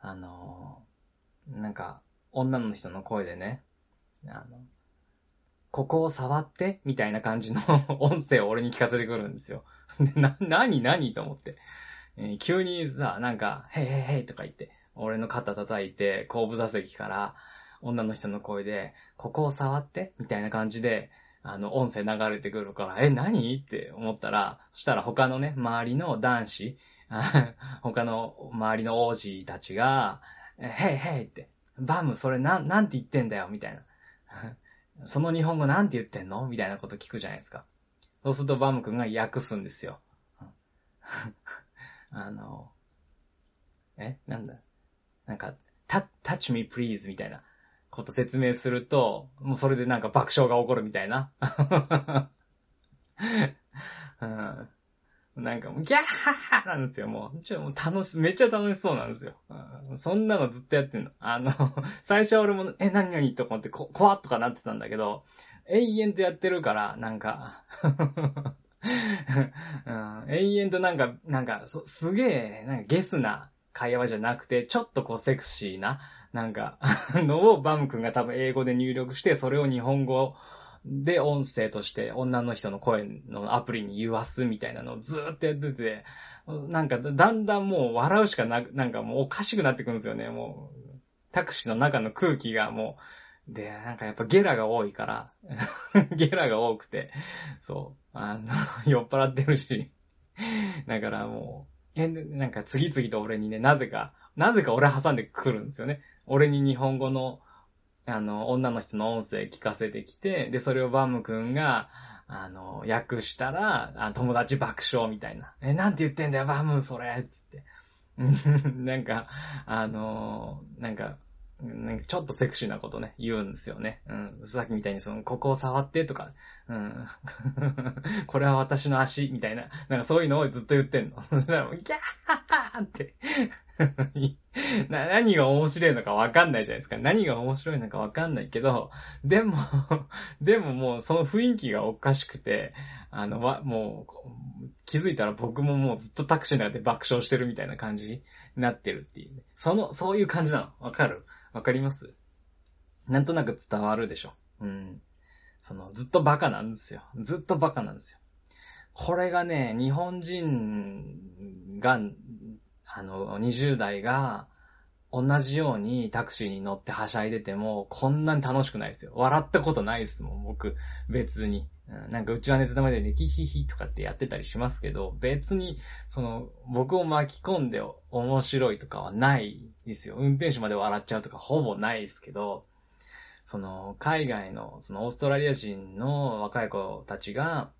あの、なんか、女の人の声でね、あの、ここを触ってみたいな感じの 音声を俺に聞かせてくるんですよ。な、なになにと思って。えー、急にさ、なんか、へいへいへいとか言って、俺の肩叩いて、後部座席から女の人の声で、ここを触ってみたいな感じで、あの、音声流れてくるから、え、何？って思ったら、そしたら他のね、周りの男子、他の周りの王子たちが、へいへいって、バム、それなん、なんて言ってんだよ、みたいな。その日本語なんて言ってんの？みたいなこと聞くじゃないですか。そうするとバム君が訳すんですよ。あの、え？なんだ？なんか、touch me please みたいな。こと説明すると、もうそれでなんか爆笑が起こるみたいな。うん、なんかもうギャッハッハなんですよ、もう。ちょ、もう楽し、めっちゃ楽しそうなんですよ。うん、そんなのずっとやってんの。あの、最初は俺も、え、何々と思ってこ、怖っとかなってたんだけど、永遠とやってるから、なんか うん、永遠となんか、なんか、すげえ、なんかゲスな会話じゃなくて、ちょっとこうセクシーな、なんか のをバム君が多分英語で入力して、それを日本語で音声として女の人の声のアプリに言わすみたいなのをずーっとやってて、なんかだんだんもう笑うしかなく、なんかもうおかしくなってくるんですよね、もう。タクシーの中の空気がもう、で、なんかやっぱゲラが多いから、ゲラが多くて、そう、あの、酔っ払ってるし、だからもう、え、なんか次々と俺にね、なぜか、なぜか俺挟んでくるんですよね。俺に日本語の、あの、女の人の音声聞かせてきて、で、それをバム君が、あの、訳したら、あ友達爆笑みたいな。え、なんて言ってんだよ、バム、それつって。なんか、あのなんか、なんかちょっとセクシーなことね、言うんですよね。うん。さっきみたいにその、ここを触ってとか、うん。これは私の足、みたいな。なんかそういうのをずっと言ってんの。そしたらもう、ギャーって な。何が面白いのかわかんないじゃないですか。何が面白いのかわかんないけど、でもでももうその雰囲気がおかしくて、あの、わ、もう、気づいたら僕ももうずっとタクシーの中で爆笑してるみたいな感じになってるっていうね。その、そういう感じなの。わかる？わかります？なんとなく伝わるでしょ？うん。その、ずっとバカなんですよ。ずっとバカなんですよ。これがね、日本人が、あの、20代が、同じようにタクシーに乗ってはしゃいでても、こんなに楽しくないですよ。笑ったことないですもん、僕。別に。なんかうちはネタ玉でね、キヒヒとかってやってたりしますけど、別に、その、僕を巻き込んで面白いとかはないですよ。運転手まで笑っちゃうとかほぼないですけど、その、海外の、そのオーストラリア人の若い子たちが、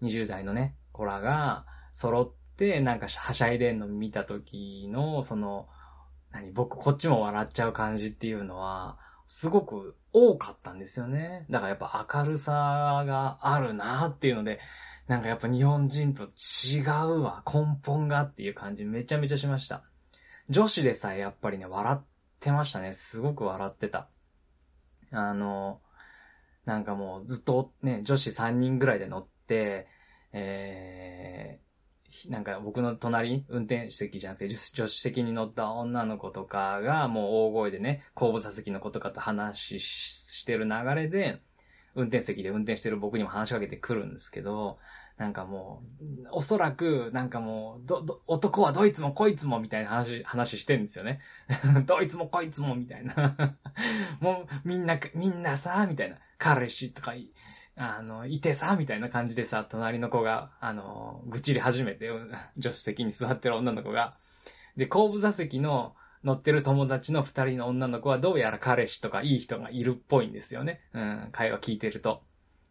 20代のね、子らが揃って、なんかはしゃいでんの見た時の、その、何、僕こっちも笑っちゃう感じっていうのは、すごく多かったんですよね。だからやっぱ明るさがあるなっていうので、なんかやっぱ日本人と違うわ、根本がっていう感じめちゃめちゃしました。女子でさえやっぱりね、笑ってましたね。すごく笑ってた。あの、なんかもうずっとね、女子3人ぐらいで乗って、えなんか僕の隣、運転席じゃなくて助手席に乗った女の子とかがもう大声でね、後部座席の子とかと話してる流れで、運転席で運転してる僕にも話しかけてくるんですけど、なんかもう、おそらく、なんかもう、ど、ど、男はどいつもこいつもみたいな話、話してんですよね。どいつもこいつもみたいな。もう、みんな、みんなさ、みたいな。彼氏とかあの、いてさ、みたいな感じでさ、隣の子が、あの、愚痴り始めて、助手席に座ってる女の子が。で、後部座席の乗ってる友達の二人の女の子はどうやら彼氏とかいい人がいるっぽいんですよね。うん、会話聞いてると。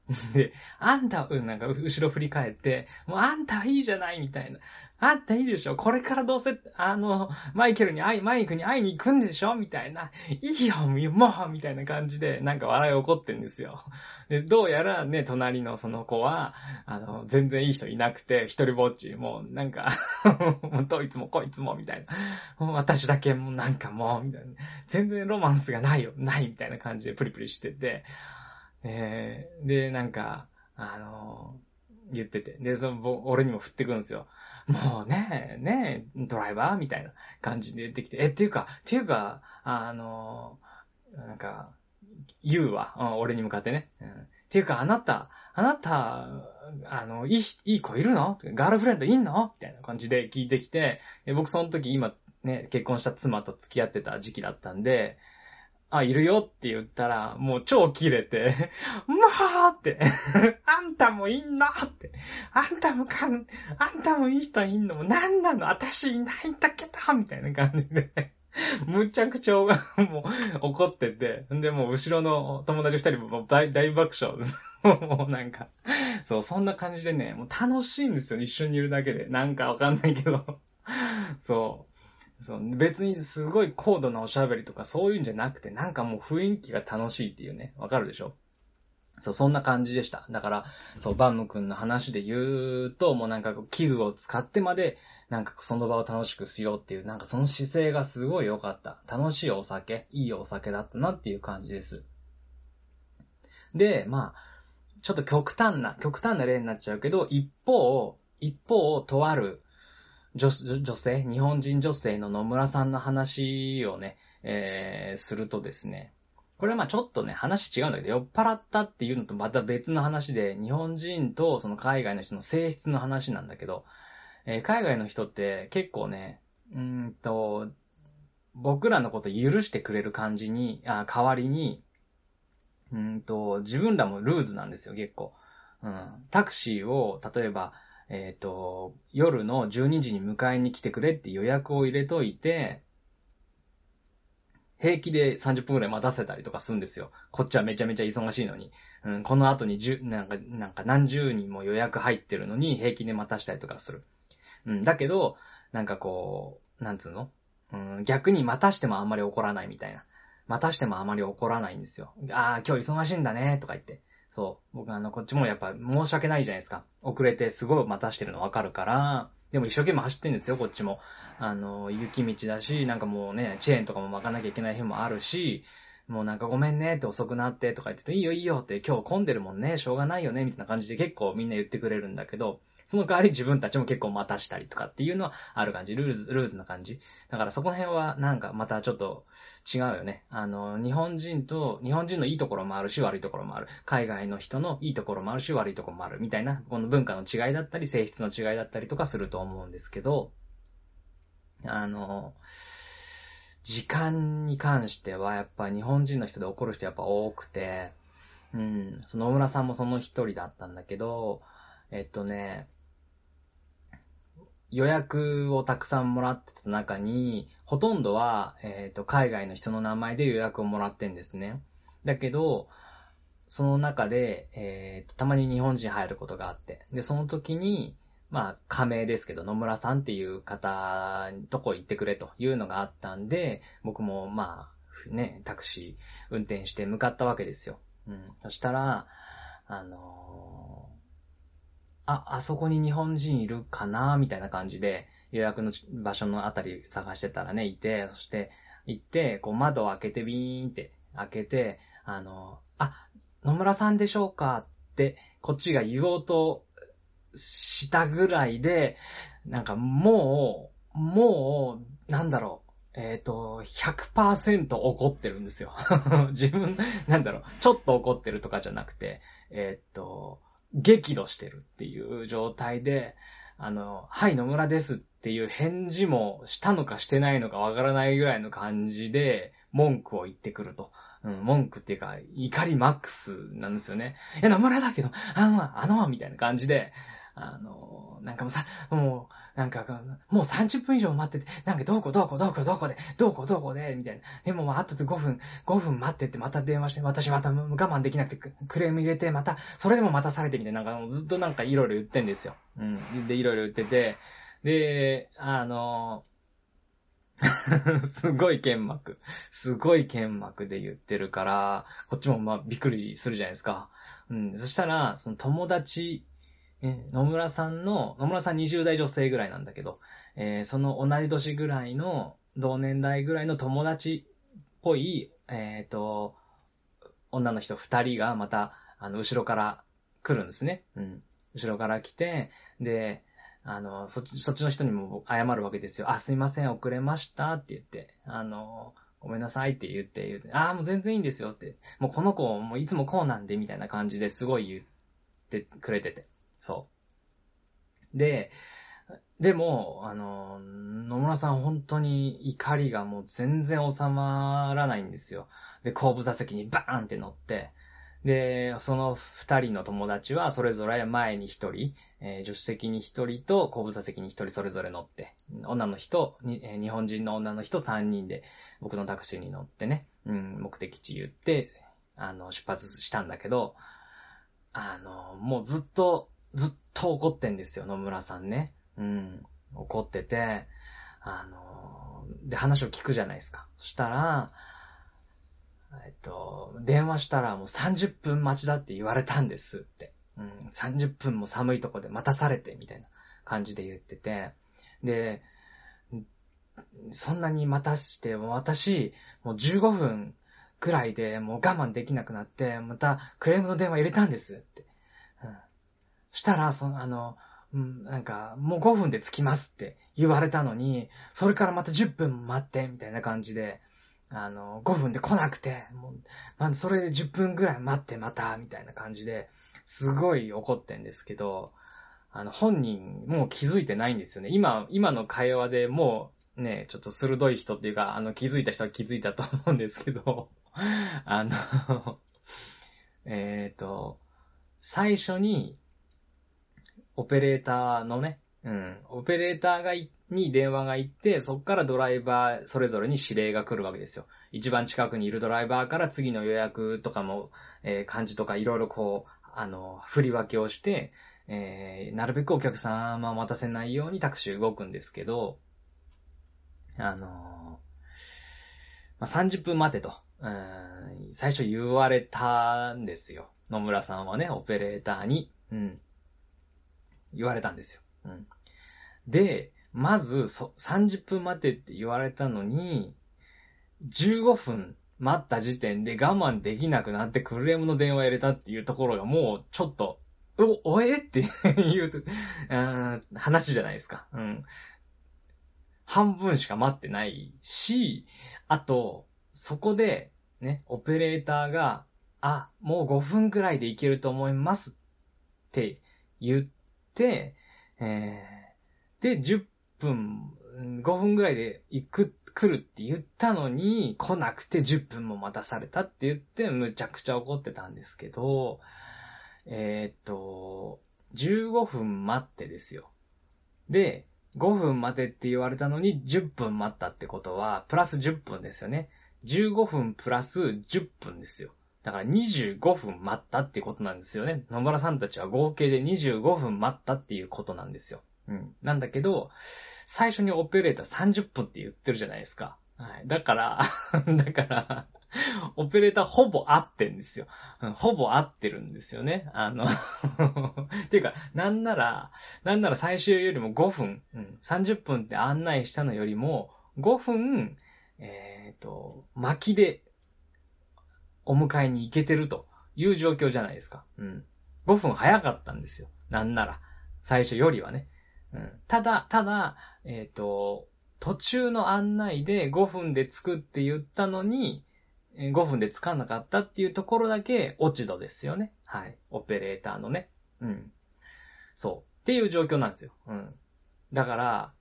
で、あんた、うん、なんか、後ろ振り返って、もうあんたいいじゃないみたいな。あんたいいでしょこれからどうせ、あの、マイケルに会い、マイクに会いに行くんでしょみたいな。いいよ、もうみたいな感じで、なんか笑い起こってんですよ。で、どうやらね、隣のその子は、あの、全然いい人いなくて、一人ぼっち、もうなんか どいつもこいつも、みたいな。もう私だけ、もうなんかもう、みたいな。全然ロマンスがないよ、ないみたいな感じでプリプリしてて、えー、で、なんか、あのー、言ってて。で、その、俺にも振ってくるんですよ。もうね、ね、ドライバー？みたいな感じで言ってきて。え、っていうか、っていうか、あのー、なんか、言うわ。うん、俺に向かってね。うん。っていうか、あなた、あなた、あの、いい、いい子いるの？ガールフレンドいんの？みたいな感じで聞いてきて、僕その時今ね、結婚した妻と付き合ってた時期だったんで、あ、いるよって言ったら、もう超切れて、まあって、あんたもいんのって、あんたもかん、あんたもいい人いんのもなんなの私いないんだけどみたいな感じで むちゃくちゃ、もう、怒ってて、んで、もう後ろの友達二人も大大爆笑です。もうなんか、そう、そんな感じでね、もう楽しいんですよ、一緒にいるだけで。なんかわかんないけど。そう。そう、別にすごい高度なおしゃべりとかそういうんじゃなくて、なんかもう雰囲気が楽しいっていうね、わかるでしょ？そう、そんな感じでした。だから、そう、バンム君の話で言うと、もうなんか器具を使ってまで、なんかその場を楽しくしようっていう、なんかその姿勢がすごい良かった。楽しいお酒、いいお酒だったなっていう感じです。で、まあ、ちょっと極端な、極端な例になっちゃうけど、一方、一方、とある女女性、日本人女性の野村さんの話をね、えー、するとですね、これはまあちょっとね、話違うんだけど、酔っ払ったっていうのとまた別の話で、日本人とその海外の人の性質の話なんだけど、えー、海外の人って結構ね、うんと、僕らのこと許してくれる感じに、あ代わりに、うんと、自分らもルーズなんですよ、結構。うん。タクシーを、例えば、えっ、ー、と、夜の12時に迎えに来てくれって予約を入れといて、平気で30分くらい待たせたりとかするんですよ。こっちはめちゃめちゃ忙しいのに。うん、この後に10、なんか、なんか何十人も予約入ってるのに平気で待たしたりとかする。うん、だけど、なんかこう、なんつうの？うん、逆に待たしてもあんまり怒らないみたいな。待たしてもあまり怒らないんですよ。ああ、今日忙しいんだね、とか言って。そう。僕あの、こっちもやっぱ申し訳ないじゃないですか。遅れてすごい待たしてるのわかるから、でも一生懸命走ってんですよ、こっちも。あの、雪道だし、なんかもうね、チェーンとかも巻かなきゃいけない日もあるし、もうなんかごめんねって遅くなってとか言っていいよいいよって今日混んでるもんね、しょうがないよね、みたいな感じで結構みんな言ってくれるんだけど、その代わり自分たちも結構待たしたりとかっていうのはある感じ。ルーズ、ルーズな感じ。だからそこら辺はなんかまたちょっと違うよね。あの、日本人と、日本人のいいところもあるし悪いところもある。海外の人のいいところもあるし悪いところもある。みたいな、この文化の違いだったり、性質の違いだったりとかすると思うんですけど、あの、時間に関してはやっぱ日本人の人で怒る人やっぱ多くて、うん、その野村さんもその一人だったんだけど、えっとね、予約をたくさんもらってた中に、ほとんどは、えっ、ー、と、海外の人の名前で予約をもらってんですね。だけど、その中で、えっ、ー、と、たまに日本人入ることがあって、で、その時に、まあ、仮名ですけど、野村さんっていう方とこ行ってくれというのがあったんで、僕もまあ、ね、タクシー運転して向かったわけですよ。うん。そしたら、あのあ、あそこに日本人いるかなみたいな感じで、予約の場所のあたり探してたらね、いて、そして行って、こう窓を開けてビーンって開けて、あの、あ、野村さんでしょうかって、こっちが言おうとしたぐらいで、なんかもう、もう、なんだろう。えっ、ー、と、100%怒ってるんですよ。自分、なんだろう、ちょっと怒ってるとかじゃなくて、えっ、ー、と、激怒してるっていう状態で、あの、はい、野村ですっていう返事もしたのかしてないのかわからないぐらいの感じで、文句を言ってくると。うん、文句っていうか、怒りマックスなんですよね。え、野村だけど、あの、あの、みたいな感じで、あの、なんかもうさ、もう、なんか、もう30分以上待ってて、なんかどこどこどこどこで、どこどこで、みたいな。でももう後で5分、5分待ってってまた電話して、私また我慢できなくてクレーム入れて、また、それでも待たされてみたいな、なんかずっとなんかいろいろ言ってんですよ。うん。で、いろいろ言ってて、で、あの、すごい剣幕。すごい剣幕で言ってるから、こっちもまあびっくりするじゃないですか。うん。そしたら、その友達え野村さんの、野村さん20代女性ぐらいなんだけど、えー、その同じ年ぐらいの、同年代ぐらいの友達っぽい、えっ、ー、と、女の人二人がまた、あの、後ろから来るんですね。うん。後ろから来て、で、あの、そっち、そっちの人にも謝るわけですよ。あ、すいません、遅れましたって言って、あの、ごめんなさいって言って、言って、あ、もう全然いいんですよって。もうこの子、もういつもこうなんで、みたいな感じですごい言ってくれてて。そう。で、でも、あの、野村さん本当に怒りがもう全然収まらないんですよ。で、後部座席にバーンって乗って、で、その二人の友達はそれぞれ前に一人、えー、助手席に一人と後部座席に一人それぞれ乗って、女の人、えー、日本人の女の人三人で僕のタクシーに乗ってね、うん、目的地言って、あの、出発したんだけど、あの、もうずっと、ずっと怒ってんですよ、野村さんね。うん、怒ってて、あの、で、話を聞くじゃないですか。そしたら、えっと、電話したらもう30分待ちだって言われたんですって。うん、30分も寒いとこで待たされて、みたいな感じで言ってて。で、そんなに待たして、もう私、もう15分くらいでもう我慢できなくなって、またクレームの電話入れたんですって。したら、その、あの、うん、なんか、もう5分で着きますって言われたのに、それからまた10分待って、みたいな感じで、あの、5分で来なくて、もう、まあ、それで10分ぐらい待ってまた、みたいな感じで、すごい怒ってんですけど、あの、本人もう気づいてないんですよね。今、今の会話でもう、ね、ちょっと鋭い人っていうか、あの、気づいた人は気づいたと思うんですけど、あのえっと、最初に、オペレーターのね、うん、オペレーターがいに電話が行って、そこからドライバーそれぞれに指令が来るわけですよ。一番近くにいるドライバーから次の予約とかも、えー、漢字とかいろいろこう、あの、振り分けをして、えー、なるべくお客様を待たせないようにタクシー動くんですけど、あのー、まあ、30分待てと、うん、最初言われたんですよ。野村さんはね、オペレーターに、うん、言われたんですよ。うん、で、まず、そ、30分待てって言われたのに、15分待った時点で我慢できなくなってクレームの電話入れたっていうところがもうちょっと、お、おえって 言うと、話じゃないですか。うん。半分しか待ってないし、あと、そこで、ね、オペレーターが、あ、もう5分くらいでいけると思いますって言って、えー、で、10分、5分ぐらいで行く、来るって言ったのに、来なくて10分も待たされたって言って、むちゃくちゃ怒ってたんですけど、えー、っと、15分待ってですよ。で、5分待てって言われたのに10分待ったってことは、プラス10分ですよね。15分プラス10分ですよ。だから25分待ったってことなんですよね。野村さんたちは合計で25分待ったっていうことなんですよ。うん。なんだけど、最初にオペレーター30分って言ってるじゃないですか。はい。だから、だから、オペレーターほぼ合ってんですよ。うんほぼ合ってるんですよね。あの っていうか、なんなら、なんなら最終よりも5分、うん、30分って案内したのよりも、5分、えっ、ー、と、巻きでお迎えに行けてるという状況じゃないですか。うん。5分早かったんですよ。なんなら。最初よりはね。うん、ただ、ただ、えっ、ー、と、途中の案内で5分で着くって言ったのに、5分で着かなかったっていうところだけ落ち度ですよね。はい。オペレーターのね。うん。そう。っていう状況なんですよ。うん。だから、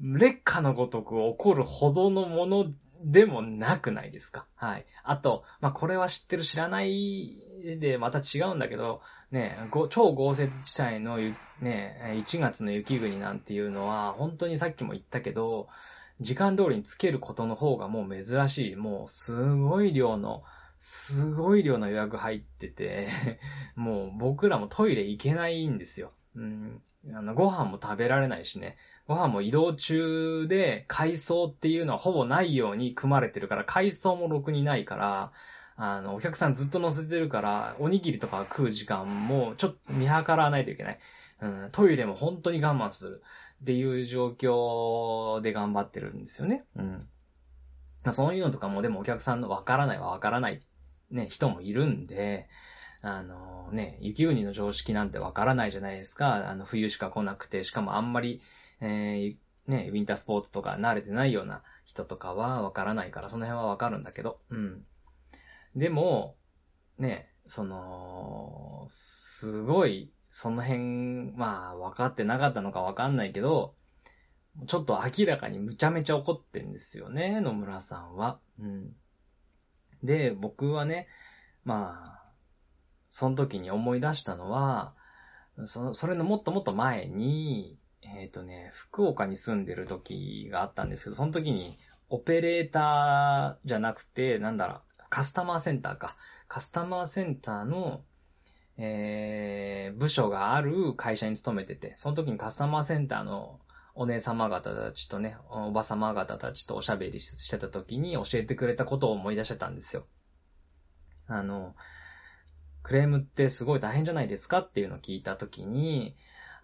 劣化のごとく起こるほどのものでもなくないですか？はい。あと、まあ、これは知ってる知らないでまた違うんだけど、ね、超豪雪地帯のね、1月の雪国なんていうのは、本当にさっきも言ったけど、時間通りにつけることの方がもう珍しい。もうすごい量の、すごい量の予約入ってて、もう僕らもトイレ行けないんですよ。うん。あの、ご飯も食べられないしね。ご飯も移動中で海藻っていうのはほぼないように組まれてるから、海藻もろくにないから、あの、お客さんずっと乗せてるから、おにぎりとか食う時間もちょっと見計らわないといけない。うん、トイレも本当に我慢するっていう状況で頑張ってるんですよね。うん。まあ、そういうのとかもでもお客さんのわからないはわからないね、人もいるんで、あのね、雪国の常識なんてわからないじゃないですか。あの、冬しか来なくて、しかもあんまり、えー、ね、ウィンタースポーツとか慣れてないような人とかはわからないから、その辺はわかるんだけど、うん。でも、ね、その、すごい、その辺、まあ、分かってなかったのか分かんないけど、ちょっと明らかにむちゃめちゃ怒ってんですよね、野村さんは。うん。で、僕はね、まあ、その時に思い出したのは、そそれのもっともっと前に、えっ、ー、とね、福岡に住んでる時があったんですけど、その時にオペレーターじゃなくて、なんだろう、カスタマーセンターか。カスタマーセンターの、えー、部署がある会社に勤めてて、その時にカスタマーセンターのお姉様方たちとね、おば様方たちとおしゃべりしてた時に教えてくれたことを思い出してたんですよ。あの、クレームってすごい大変じゃないですかっていうのを聞いた時に、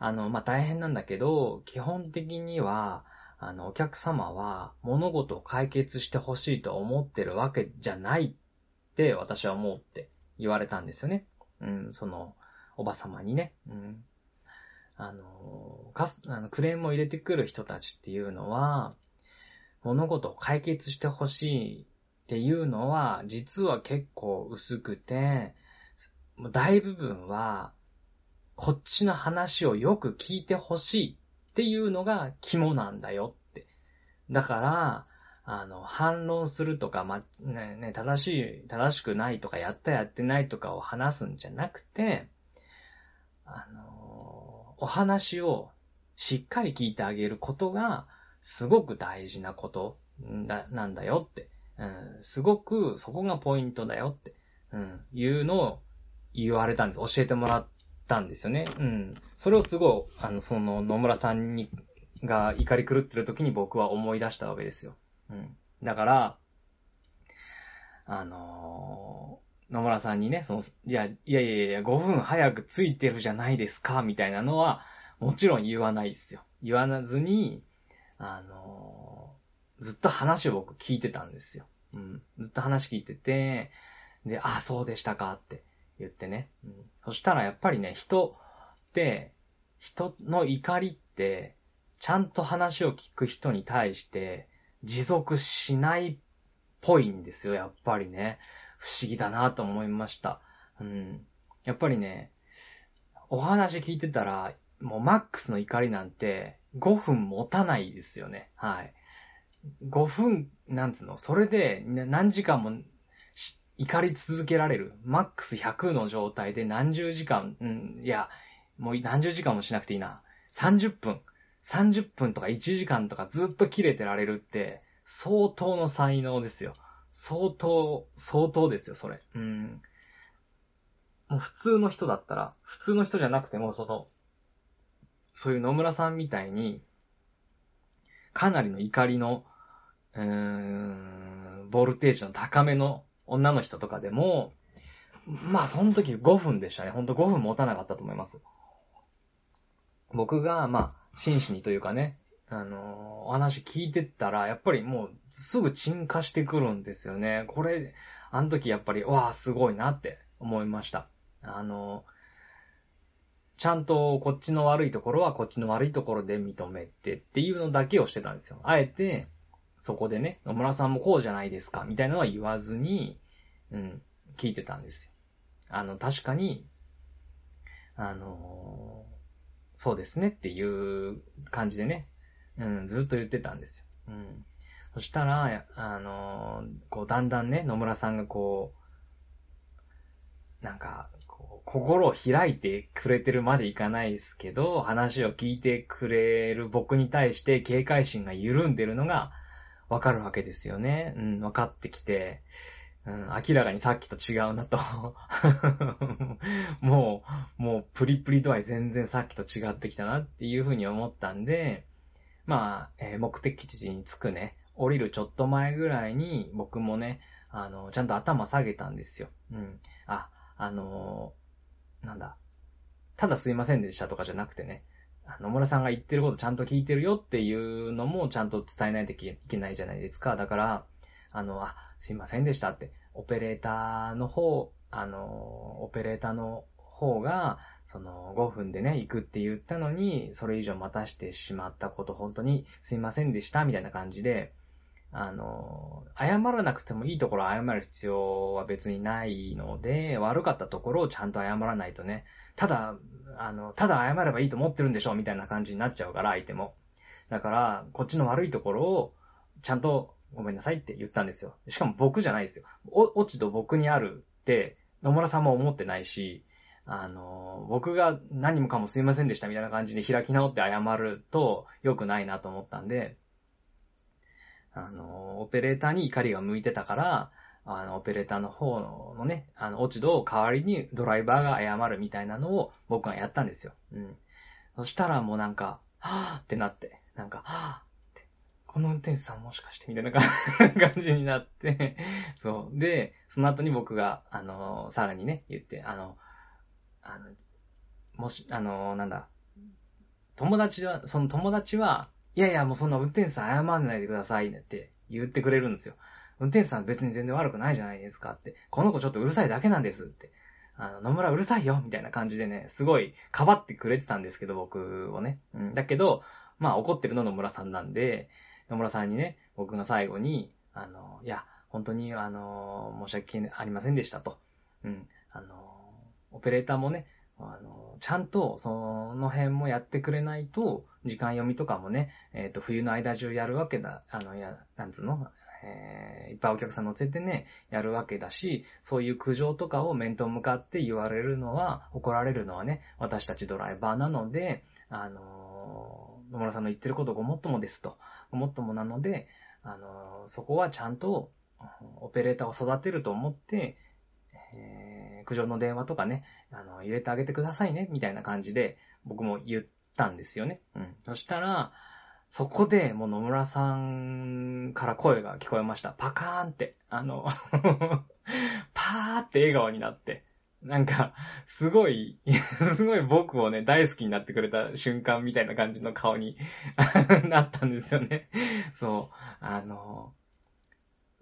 あの、まあ、大変なんだけど、基本的には、あの、お客様は物事を解決してほしいと思ってるわけじゃないって私は思うって言われたんですよね。うん、その、おば様にね。うん。あの、かす、あの、クレームを入れてくる人たちっていうのは、物事を解決してほしいっていうのは、実は結構薄くて、大部分は、こっちの話をよく聞いてほしいっていうのが肝なんだよって。だから、あの、反論するとか、ま、ね、ね、正しい、正しくないとか、やったやってないとかを話すんじゃなくて、あの、お話をしっかり聞いてあげることが、すごく大事なことだ、なんだよって。うん、すごくそこがポイントだよって、うん、いうのを言われたんです。教えてもらったんですよね。うん。それをすごい、あの、その野村さんに、が怒り狂ってる時に僕は思い出したわけですよ。うん。だから、あのー、野村さんにね、その、いや、いやいやいや、5分早くついてるじゃないですか、みたいなのは、もちろん言わないですよ。言わずに、あのー、ずっと話を僕聞いてたんですよ。うん。ずっと話聞いてて、で、あ、そうでしたかって言ってね。うん。そしたらやっぱりね、人って、人の怒りって、ちゃんと話を聞く人に対して、持続しないっぽいんですよ、やっぱりね。不思議だなと思いました。うん。やっぱりね、お話聞いてたら、もうマックスの怒りなんて5分持たないですよね。はい。5分、なんつうの、それで何時間も怒り続けられる。マックス100の状態で何十時間、うん、いや、もう何十時間もしなくていいな。30分。30分とか1時間とかずっと切れてられるって、相当の才能ですよ。相当、相当ですよ、それ。うん。もう普通の人だったら、普通の人じゃなくても、その、そういう野村さんみたいに、かなりの怒りの、うーん、ボルテージの高めの女の人とかでも、まあその時5分でしたね。ほんと5分持たなかったと思います。僕が、まあ、真摯にというかね、あのー、お話聞いてったら、やっぱりもうすぐ沈下してくるんですよね。これ、あの時やっぱり、わあ、すごいなって思いました。あのー、ちゃんとこっちの悪いところはこっちの悪いところで認めてっていうのだけをしてたんですよ。あえて、そこでね、野村さんもこうじゃないですか、みたいなのは言わずに、うん、聞いてたんですよ。あの、確かに、あのーそうですねっていう感じでね、うん、ずっと言ってたんですよ。うん。そしたら、あのー、こう、だんだんね、野村さんがこう、なんか、心を開いてくれてるまでいかないですけど、話を聞いてくれる僕に対して警戒心が緩んでるのがわかるわけですよね。うん、分かってきて、うん、明らかにさっきと違うなと もう、もう、プリプリ度合い全然さっきと違ってきたなっていうふうに思ったんで、まあ、えー、目的地に着くね、降りるちょっと前ぐらいに僕もね、あの、ちゃんと頭下げたんですよ。うん。あ、あのー、なんだ。ただすいませんでしたとかじゃなくてね、野村さんが言ってることちゃんと聞いてるよっていうのもちゃんと伝えないといけないじゃないですか。だから、あの、あ、すいませんでしたって、オペレーターの方、あの、オペレーターの方が、その5分でね、行くって言ったのに、それ以上待たしてしまったこと、本当にすいませんでした、みたいな感じで、あの、謝らなくてもいいところ謝る必要は別にないので、悪かったところをちゃんと謝らないとね、ただ、あの、ただ謝ればいいと思ってるんでしょみたいな感じになっちゃうから、相手も。だから、こっちの悪いところを、ちゃんとごめんなさいって言ったんですよ。しかも僕じゃないですよ。落ちと僕にあるって、野村さんも思ってないし、あの、僕が何もかもすいませんでしたみたいな感じで開き直って謝ると良くないなと思ったんで、あの、オペレーターに怒りが向いてたから、あの、オペレーターの方のね、あの、落ち度を代わりにドライバーが謝るみたいなのを僕がやったんですよ。うん。そしたらもうなんか、はぁってなって、なんか、はぁ、この運転手さんもしかしてみたいな感じになって、そう。で、その後に僕が、あの、さらにね、言って、あの、あの、もし、あの、なんだ、友達は、その友達は、いやいや、もうそんな運転手さん謝らないでくださいねって言ってくれるんですよ。運転手さん別に全然悪くないじゃないですかって。この子ちょっとうるさいだけなんですって。あの、野村うるさいよみたいな感じでね、すごい、かばってくれてたんですけど、僕をね。うん。だけど、まあ怒ってるの野村さんなんで、野村さんにね、僕が最後に、あの、いや、本当に、あの、申し訳ありませんでしたと。うん。あの、オペレーターもね、あの、ちゃんとその辺もやってくれないと、時間読みとかもね、えっ、ー、と、冬の間中やるわけだ、あの、や、なんつうの？えー、いっぱいお客さん乗せてね、やるわけだし、そういう苦情とかを面と向かって言われるのは、怒られるのはね、私たちドライバーなので、あの、野村さんの言ってることごもっともですと。ごもっともなので、あの、そこはちゃんと、オペレーターを育てると思って、えー、苦情の電話とかね、あの、入れてあげてくださいね、みたいな感じで、僕も言ったんですよね。うん。そしたら、そこで、もう野村さんから声が聞こえました。パカーンって。あの パーって笑顔になって。なんか、すごい、すごい僕をね、大好きになってくれた瞬間みたいな感じの顔に なったんですよね。そう。あの、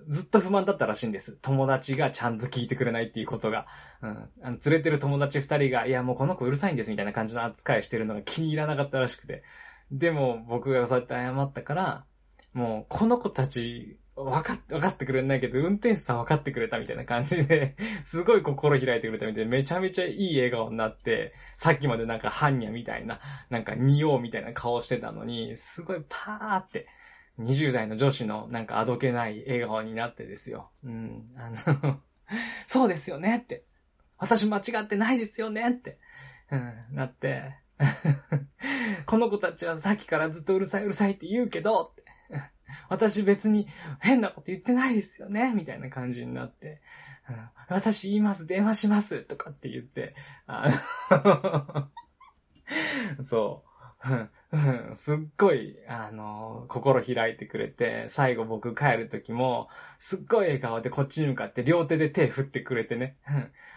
ずっと不満だったらしいんです。友達がちゃんと聞いてくれないっていうことが。うん。あの連れてる友達二人が、いやもうこの子うるさいんですみたいな感じの扱いしてるのが気に入らなかったらしくて。でも僕がそうやって謝ったから、もうこの子たち、分かって、分かってくれないけど、運転手さん分かってくれたみたいな感じで、すごい心開いてくれたみたいで、めちゃめちゃいい笑顔になって、さっきまでなんかハンニャみたいな、なんか匂うみたいな顔してたのに、すごいパーって、20代の女子のなんかあどけない笑顔になってですよ。うん。あの そうですよねって。私間違ってないですよねって。うん、なって。この子たちはさっきからずっとうるさいうるさいって言うけど、って 私別に変なこと言ってないですよねみたいな感じになって。うん、私言います、電話しますとかって言って、あの そう。すっごい、あの、心開いてくれて、最後僕帰る時も、すっごい笑顔でこっちに向かって両手で手振ってくれてね。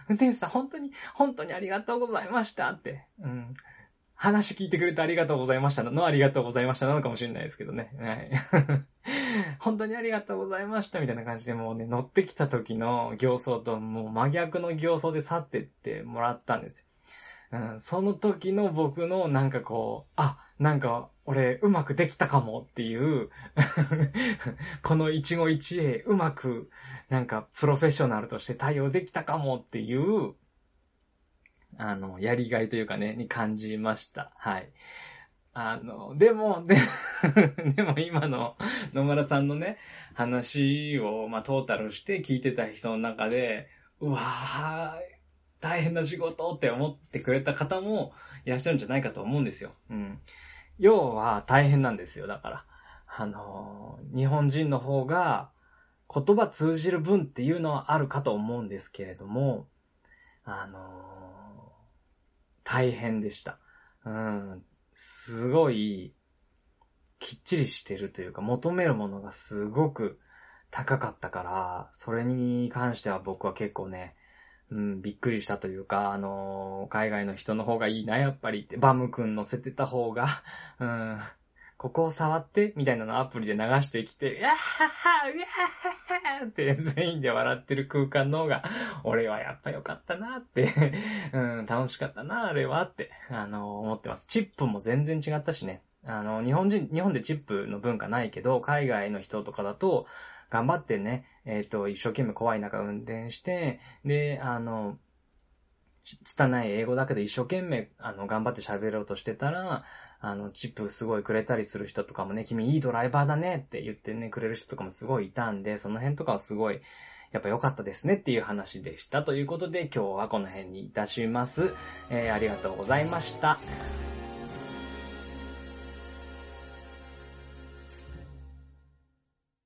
運転手さん、本当に、本当にありがとうございましたって。うん。話聞いてくれてありがとうございましたのありがとうございましたなのかもしれないですけどね。はい。本当にありがとうございましたみたいな感じでもうね、乗ってきた時の形相ともう真逆の形相で去ってってもらったんですよ。うん、その時の僕のなんかこう、あ、なんか俺うまくできたかもっていう この一期一会うまくなんかプロフェッショナルとして対応できたかもっていう、あの、やりがいというかね、に感じました。はい。あの、でも、で、でも今の野村さんのね、話を、まあ、トータルして聞いてた人の中で、うわぁ、大変な仕事って思ってくれた方もいらっしゃるんじゃないかと思うんですよ。うん。要は大変なんですよ、だから。あの、日本人の方が言葉通じる分っていうのはあるかと思うんですけれども、あの、大変でした。うん。すごい、きっちりしてるというか、求めるものがすごく高かったから、それに関しては僕は結構ね、うん、びっくりしたというか、あのー、海外の人の方がいいな、やっぱりって、バム君乗せてた方が、うん、ここを触って、みたいなのアプリで流してきて、やっはっは、うわはっはって全員で笑ってる空間の方が、俺はやっぱ良かったなって、うん、楽しかったな、あれはって、あの、思ってます。チップも全然違ったしね。あの、日本人、日本でチップの文化ないけど、海外の人とかだと、頑張ってね、えっ、ー、と、一生懸命怖い中運転して、で、あの、拙い英語だけど一生懸命、あの、頑張って喋ろうとしてたら、あの、チップすごいくれたりする人とかもね、君いいドライバーだねって言ってね、くれる人とかもすごいいたんで、その辺とかはすごい、やっぱ良かったですねっていう話でした。ということで今日はこの辺にいたします。えー、ありがとうございました。